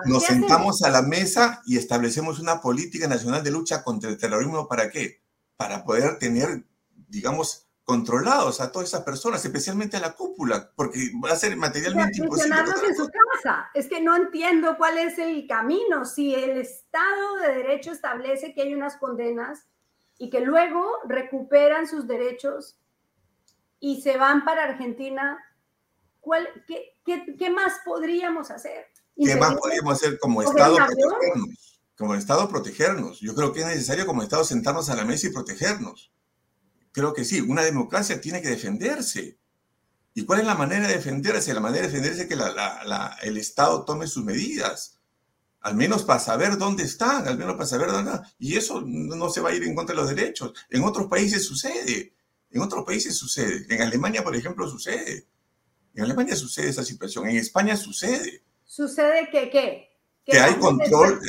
Nos sentamos a la mesa y establecemos una política nacional de lucha contra el terrorismo. ¿Para qué? Para poder tener, digamos, controlados a todas esas personas, especialmente a la cúpula, porque va a ser materialmente imposible. en su casa. Es que no entiendo cuál es el camino. Si el Estado de Derecho establece que hay unas condenas y que luego recuperan sus derechos y se van para Argentina, ¿cuál, qué, qué, más podríamos hacer? ¿Qué más podríamos hacer como Estado protegernos? Como Estado protegernos. Yo creo que es necesario como Estado sentarnos a la mesa y protegernos. Creo que sí, una democracia tiene que defenderse. ¿Y cuál es la manera de defenderse? La manera de defenderse es que el Estado tome sus medidas al menos para saber dónde están, al menos para saber dónde están. Y eso no se va a ir en contra de los derechos. En otros países sucede, en otros países sucede. En Alemania, por ejemplo, sucede. En Alemania sucede esa situación, en España sucede. ¿Sucede que qué? Que, hay control,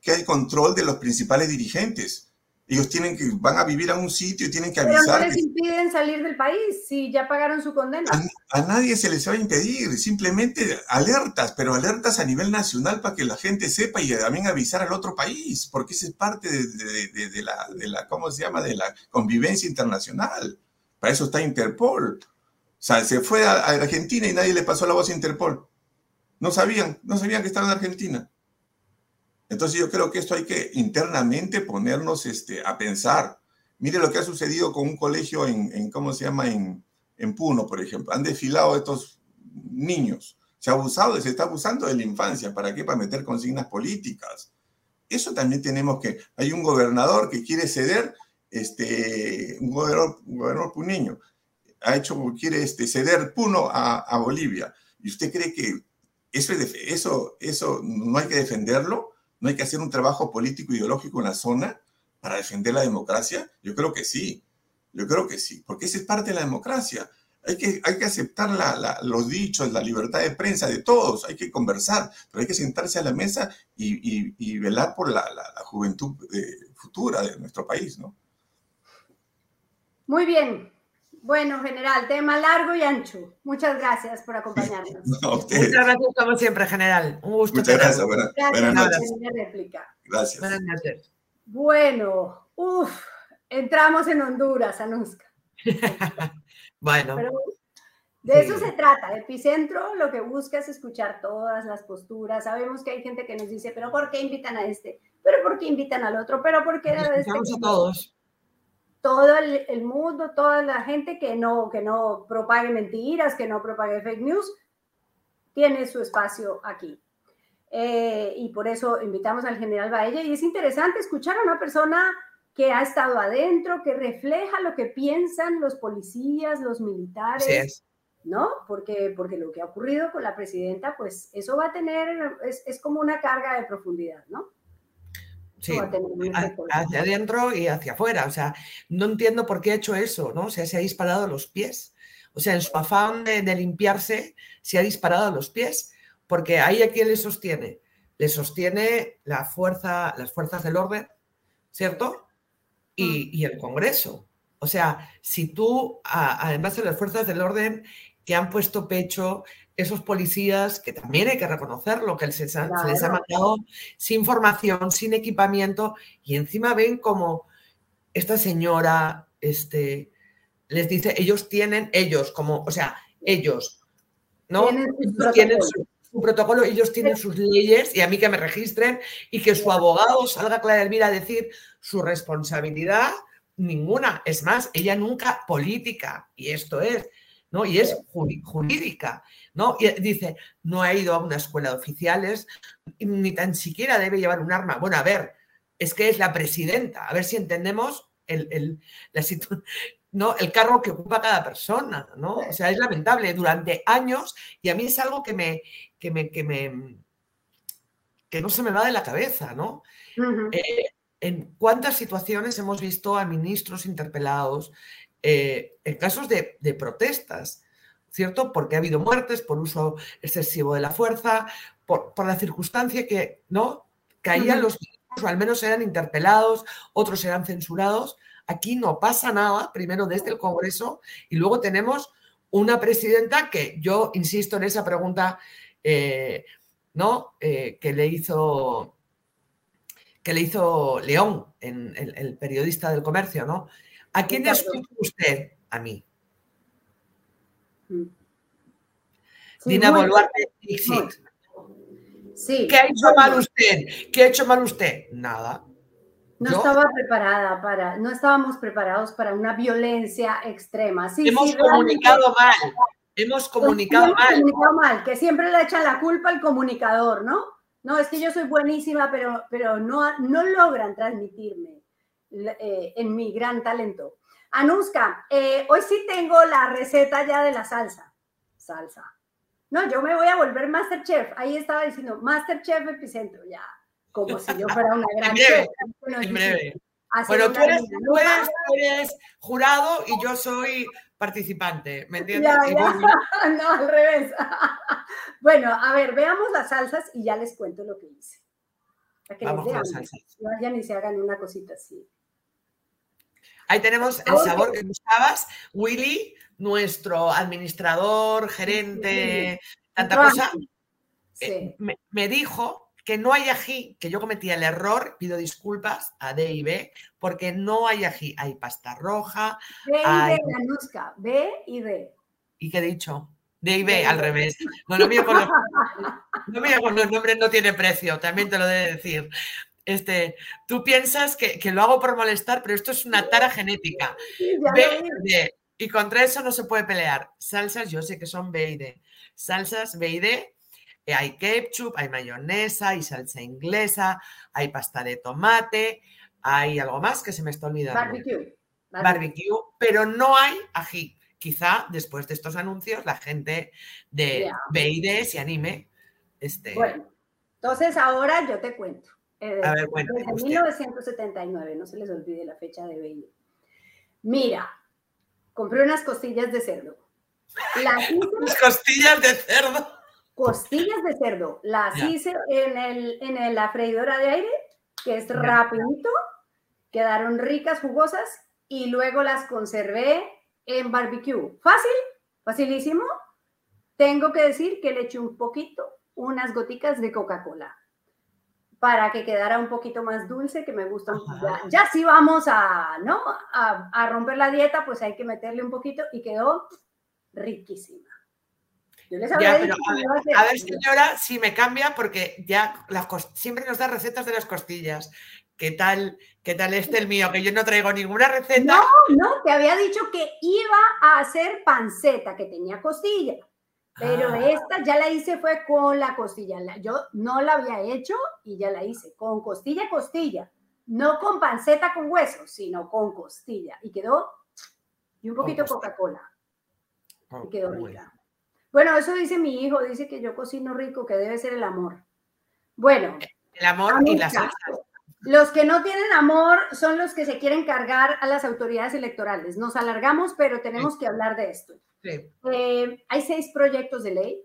que hay control de los principales dirigentes. Ellos tienen que, van a vivir a un sitio y tienen que avisar. Pero no les impiden salir del país si ya pagaron su condena. A, nadie se les va a impedir, simplemente alertas, pero alertas a nivel nacional para que la gente sepa y también avisar al otro país, porque esa es parte de, la, de la, ¿cómo se llama?, de la convivencia internacional. Para eso está Interpol. O sea, se fue a, a Argentina y nadie le pasó la voz a Interpol. No sabían, no sabían que estaba en Argentina. Entonces yo creo que esto hay que internamente ponernos este, a pensar. Mire lo que ha sucedido con un colegio en, ¿cómo se llama? En, Puno, por ejemplo. Han desfilado estos niños. Se ha abusado, se está abusando de la infancia. ¿Para qué? Para meter consignas políticas. Eso también tenemos que... Hay un gobernador que quiere ceder, este, un gobernador, un puneño, ha hecho, quiere este, ceder Puno a, a Bolivia. ¿Y usted cree que eso, eso, eso no hay que defenderlo? ¿No hay que hacer un trabajo político ideológico en la zona para defender la democracia? Yo creo que sí, yo creo que sí, porque esa es parte de la democracia. Hay que, hay que aceptar los dichos, la libertad de prensa de todos, hay que conversar, pero hay que sentarse a la mesa y, velar por la, juventud eh, futura de nuestro país, ¿no? Muy bien. Bueno, general, tema largo y ancho. Muchas gracias por acompañarnos. Muchas gracias, como siempre, general. Un gusto. Muchas gracias. Buenas, gracias, noches. Gracias. Buenas noches. Bueno, uff, entramos en Honduras, Anuska. bueno. de eso se trata. Epicentro lo que busca es escuchar todas las posturas. Sabemos que hay gente que nos dice, pero ¿por qué invitan a este? ¿Pero por qué invitan al otro? ¿Pero por qué a este? a todos todo el, mundo, toda la gente que no, que no propague mentiras, que no propague fake news, tiene su espacio aquí. Eh, y por eso invitamos al general Baella. Y es interesante escuchar a una persona que ha estado adentro, que refleja lo que piensan los policías, los militares. ¿No? Porque, porque lo que ha ocurrido con la presidenta, pues eso va a tener, es, es como una carga de profundidad, ¿no? Sí, hacia adentro y hacia afuera. O sea, no entiendo por qué ha hecho eso, ¿no? O sea, se ha disparado a los pies. O sea, en su afán de, limpiarse, se ha disparado a los pies. Porque ahí a quién le sostiene. Le sostiene la fuerza, las fuerzas del orden, ¿cierto? Y, mm. y el Congreso. O sea, si tú, además de las fuerzas del orden que han puesto pecho esos policías, que también hay que reconocerlo, que se, les ha mandado sin formación, sin equipamiento, y encima ven como esta señora este, les dice, ellos tienen, ellos, como, o sea, ellos, ¿no? Tienen, su, protocolo, ellos tienen sus leyes, y a mí que me registren, y que su abogado salga Clara Elvira a decir su responsabilidad, ninguna. Es más, ella nunca política, y esto es, ¿no? Y es jurídica. ¿no? Y dice, no ha ido a una escuela de oficiales, ni tan siquiera debe llevar un arma. Bueno, a ver, es que es la presidenta, a ver si entendemos el, la ¿no? el cargo que ocupa cada persona, ¿no? O sea, es lamentable durante años y a mí es algo que me, que me, que me, que no se me va de la cabeza, ¿no? Eh, en cuántas situaciones hemos visto a ministros interpelados eh, en casos de, de protestas ¿cierto? Porque ha habido muertes por uso excesivo de la fuerza, por, la circunstancia que, ¿no? Caían los o al menos eran interpelados, otros eran censurados. Aquí no pasa nada, primero desde el Congreso, y luego tenemos una presidenta que yo insisto en esa pregunta, eh, ¿no? Eh, que le hizo que le hizo León, en, el, periodista del comercio, ¿no? ¿A quién escucha usted? A mí. Dina Boluarte, Sí. ¿Qué ha hecho mal usted? ¿Qué ha hecho mal usted? Nada. No estaba preparada para, no estábamos preparados para una violencia extrema. Sí, hemos comunicado mal. Hemos comunicado mal. Comunicado mal, que siempre le echan la culpa al comunicador, ¿no? No, es que yo soy buenísima, pero, pero no, no logran transmitirme eh, en mi gran talento. Anuska, eh, hoy sí tengo la receta ya de la salsa. Salsa. No, yo me voy a volver Masterchef. Ahí estaba diciendo Masterchef Epicentro, ya. Como si yo fuera una gran chef. En breve. Bueno, tú eres, jurado y yo soy participante, ¿me entiendes? no, al revés. bueno, a ver, veamos las salsas y ya les cuento lo que hice. Vamos con las salsas. No vayan y se hagan una cosita así. Ahí tenemos el sabor que buscabas. Willy, nuestro administrador, gerente, tanta cosa, eh, me, dijo que no hay ají, que yo cometía el error, pido disculpas a D y B, porque no hay ají. Hay pasta roja. B y hay... D, B y D. ¿Y qué he dicho? D y B, al revés. No, lo mío con los, con los nombres no tiene precio, también te lo debe decir. Este, tú piensas que, lo hago por molestar, pero esto es una tara genética. B y D. Y contra eso no se puede pelear. Salsas, yo sé que son B y D. Salsas B y D. Eh, hay ketchup, hay mayonesa, hay salsa inglesa, hay pasta de tomate, hay algo más que se me está olvidando. Barbecue. Barbecue, pero no hay ají. Quizá después de estos anuncios la gente de B y D se anime. Este... Bueno, entonces ahora yo te cuento. Eh, a ver, Desde 1979, no se les olvide la fecha de BID. Mira, compré unas costillas de cerdo. Las hice Las costillas de cerdo. costillas de cerdo. Las Ya. hice en, el, en la freidora de aire, que es Ya. rapidito. Quedaron ricas, jugosas. Y luego las conservé en barbecue. Fácil, facilísimo. Tengo que decir que le eché un poquito, unas goticas de Coca-Cola para que quedara un poquito más dulce, que me gusta. Ya, ya si vamos a, ¿no? A, a romper la dieta, pues hay que meterle un poquito y quedó riquísima. Yo les había Ya, dicho pero a ver, iba a ser- A ver, señora, si me cambia, porque ya las siempre nos da recetas de las costillas. ¿Qué tal, qué tal este el mío? Que yo no traigo ninguna receta. No, no, te había dicho que iba a hacer panceta, que tenía costilla. Pero Ah. esta ya la hice fue con la costilla. La- Yo no la había hecho y ya la hice con costilla, costilla. No con panceta con hueso, sino con costilla. Y quedó, y un poquito. Coca-Cola. Oh, Y quedó rica. Bueno, eso dice mi hijo, dice que yo cocino rico, que debe ser el amor. Bueno, El amor y la amiga, salsa. los que no tienen amor son los que se quieren cargar a las autoridades electorales. Nos alargamos, pero tenemos que hablar de esto. Sí, Eh, hay seis proyectos de ley.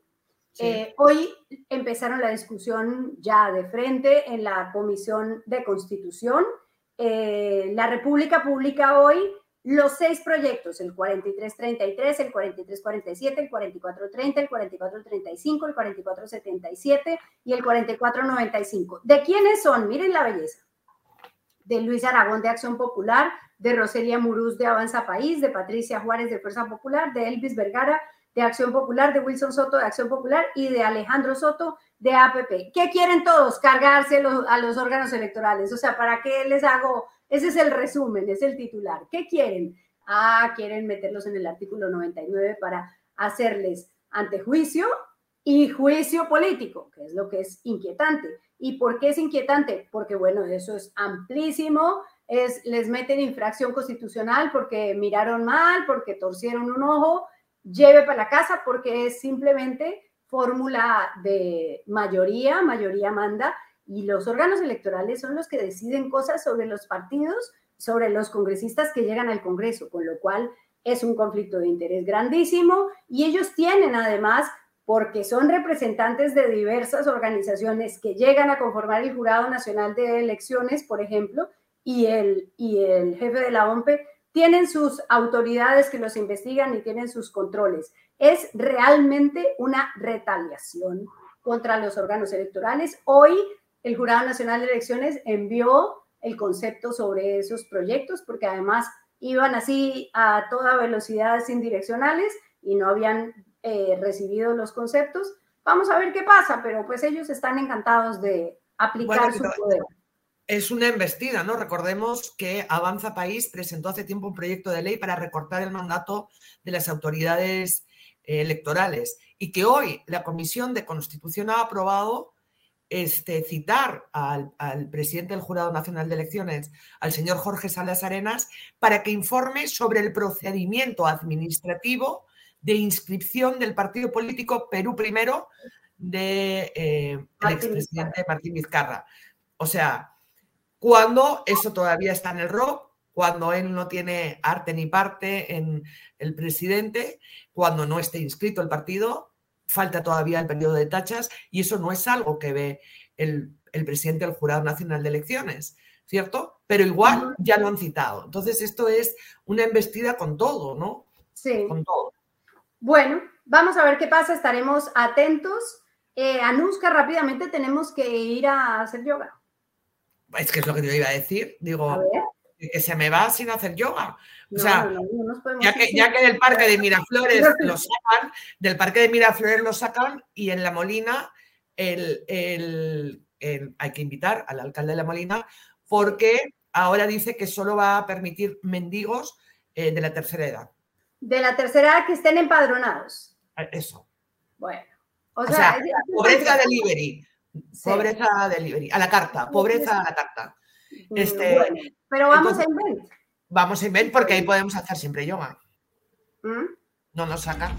sí. Eh, hoy empezaron la discusión ya de frente en la Comisión de Constitución. Eh, la República publica hoy los seis proyectos, el 4333, el 4347, el 4430, el 4435, el 4477 y el 4495. ¿De quiénes son? Miren la belleza. De Luis Aragón de Acción Popular, de Roselia Muruz de Avanza País, de Patricia Juárez de Fuerza Popular, de Elvis Vergara de Acción Popular, de Wilson Soto de Acción Popular y de Alejandro Soto de APP. ¿Qué quieren todos? Cargarse los- a los órganos electorales. O sea, ¿para qué les hago? Ese es el resumen, es el titular. ¿Qué quieren? Ah, quieren meterlos en el artículo 99 para hacerles antejuicio y juicio político, que es lo que es inquietante. ¿Y por qué es inquietante? Porque, bueno, eso es amplísimo, es, les meten infracción constitucional porque miraron mal, porque torcieron un ojo, lleve para la casa porque es simplemente fórmula de mayoría, mayoría manda, y los órganos electorales son los que deciden cosas sobre los partidos, sobre los congresistas que llegan al Congreso, con lo cual es un conflicto de interés grandísimo y ellos tienen además, porque son representantes de diversas organizaciones que llegan a conformar el Jurado Nacional de Elecciones, por ejemplo, y el, y el jefe de la OMPE, tienen sus autoridades que los investigan y tienen sus controles. Es realmente una retaliación contra los órganos electorales. Hoy el Jurado Nacional de Elecciones envió el concepto sobre esos proyectos porque además iban así a toda velocidad sin direccionales y no habían eh, recibido los conceptos. Vamos a ver qué pasa, pero pues ellos están encantados de aplicar Bueno, su poder. Es una embestida, ¿no? Recordemos que Avanza País presentó hace tiempo un proyecto de ley para recortar el mandato de las autoridades eh, electorales y que hoy la Comisión de Constitución ha aprobado este, citar al, al presidente del Jurado Nacional de Elecciones, al señor Jorge Salas Arenas, para que informe sobre el procedimiento administrativo de inscripción del partido político Perú Primero de eh, el expresidente Martín Vizcarra. O sea, cuando eso todavía está en el ROC, cuando él no tiene arte ni parte en el presidente, cuando no esté inscrito el partido, falta todavía el periodo de tachas y eso no es algo que ve el, el presidente del Jurado Nacional de Elecciones, ¿cierto? Pero igual ya lo han citado. Entonces esto es una embestida con todo, ¿no? Sí. Con todo. Bueno, vamos a ver qué pasa, estaremos atentos. Eh, Anuska, rápidamente tenemos que ir a hacer yoga. Es que es lo que te iba a decir. Digo, A que se me va sin hacer yoga. O sea, no, no, Ya que, ya que del parque de Miraflores lo sacan, del parque de Miraflores lo sacan y en La Molina el, el- el- hay que invitar al alcalde de La Molina porque ahora dice que solo va a permitir mendigos eh, de la tercera edad. De la tercera edad que estén empadronados. Eh, Eso. Bueno. O, O sea, sea, Pobreza delivery. Sí. Pobreza delivery. A la carta. Pobreza a la carta. Mm, este, bueno, pero vamos entonces- a Invent. Vamos a Invent porque ahí podemos hacer siempre yoga. ¿Mm? No nos sacan.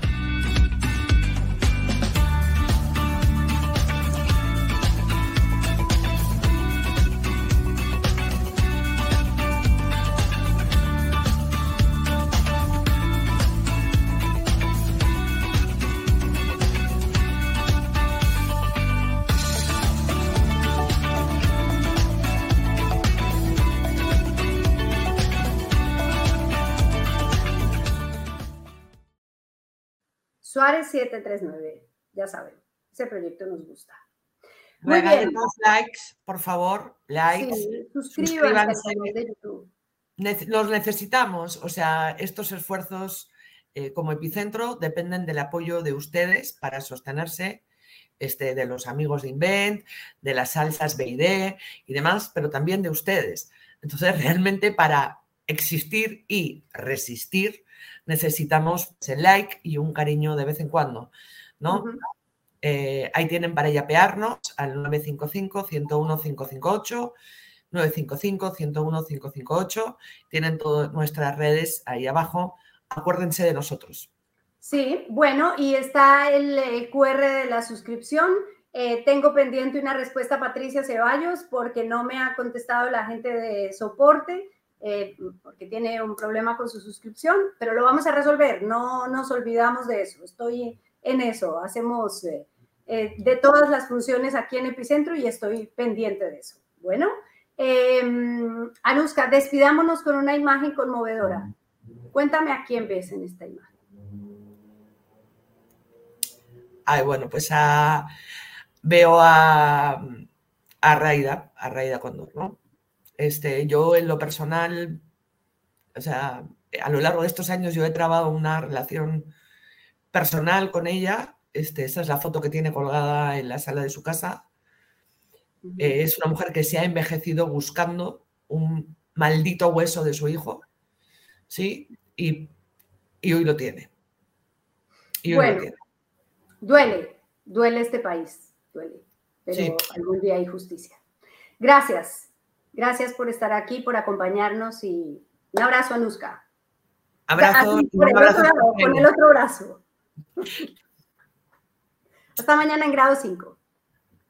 Suárez 739, ya saben, ese proyecto nos gusta. Muy bien. likes, por favor, likes. Sí, suscríbanse, de YouTube. Los necesitamos, o sea, estos esfuerzos eh, como epicentro dependen del apoyo de ustedes para sostenerse, este, de los amigos de Invent, de las salsas BID y demás, pero también de ustedes. Entonces, realmente para existir y resistir necesitamos el like y un cariño de vez en cuando, ¿no? Eh, ahí tienen para yapearnos al 955-101-558, 955-101-558. Tienen todas nuestras redes ahí abajo. Acuérdense de nosotros. Sí, bueno, y está el, QR de la suscripción. Eh, tengo pendiente una respuesta a Patricia Ceballos porque no me ha contestado la gente de soporte. Eh, porque tiene un problema con su suscripción, pero lo vamos a resolver, no nos olvidamos de eso, estoy en eso, hacemos eh, eh, de todas las funciones aquí en Epicentro y estoy pendiente de eso. Bueno, em, Anuska, despidámonos con una imagen conmovedora. Cuéntame a quién ves en esta imagen. Ay, bueno, pues veo a, a Raida, a Raida Condor, ¿no? Este, yo en lo personal, o sea, a lo largo de estos años yo he trabado una relación personal con ella. Este, esa es la foto que tiene colgada en la sala de su casa. Eh, es una mujer que se ha envejecido buscando un maldito hueso de su hijo, ¿sí? Y, hoy lo tiene. Y hoy lo tiene. Duele, duele este país, duele, pero algún día hay justicia. Gracias. Gracias por estar aquí, por acompañarnos y un abrazo, Anuska. Abrazo. con el otro brazo. Hasta mañana en grado 5.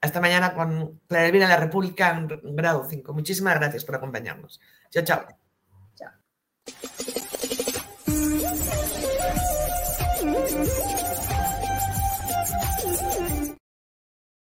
Hasta mañana con Clara en la República en grado 5. Muchísimas gracias por acompañarnos. Chao, chao. Chao.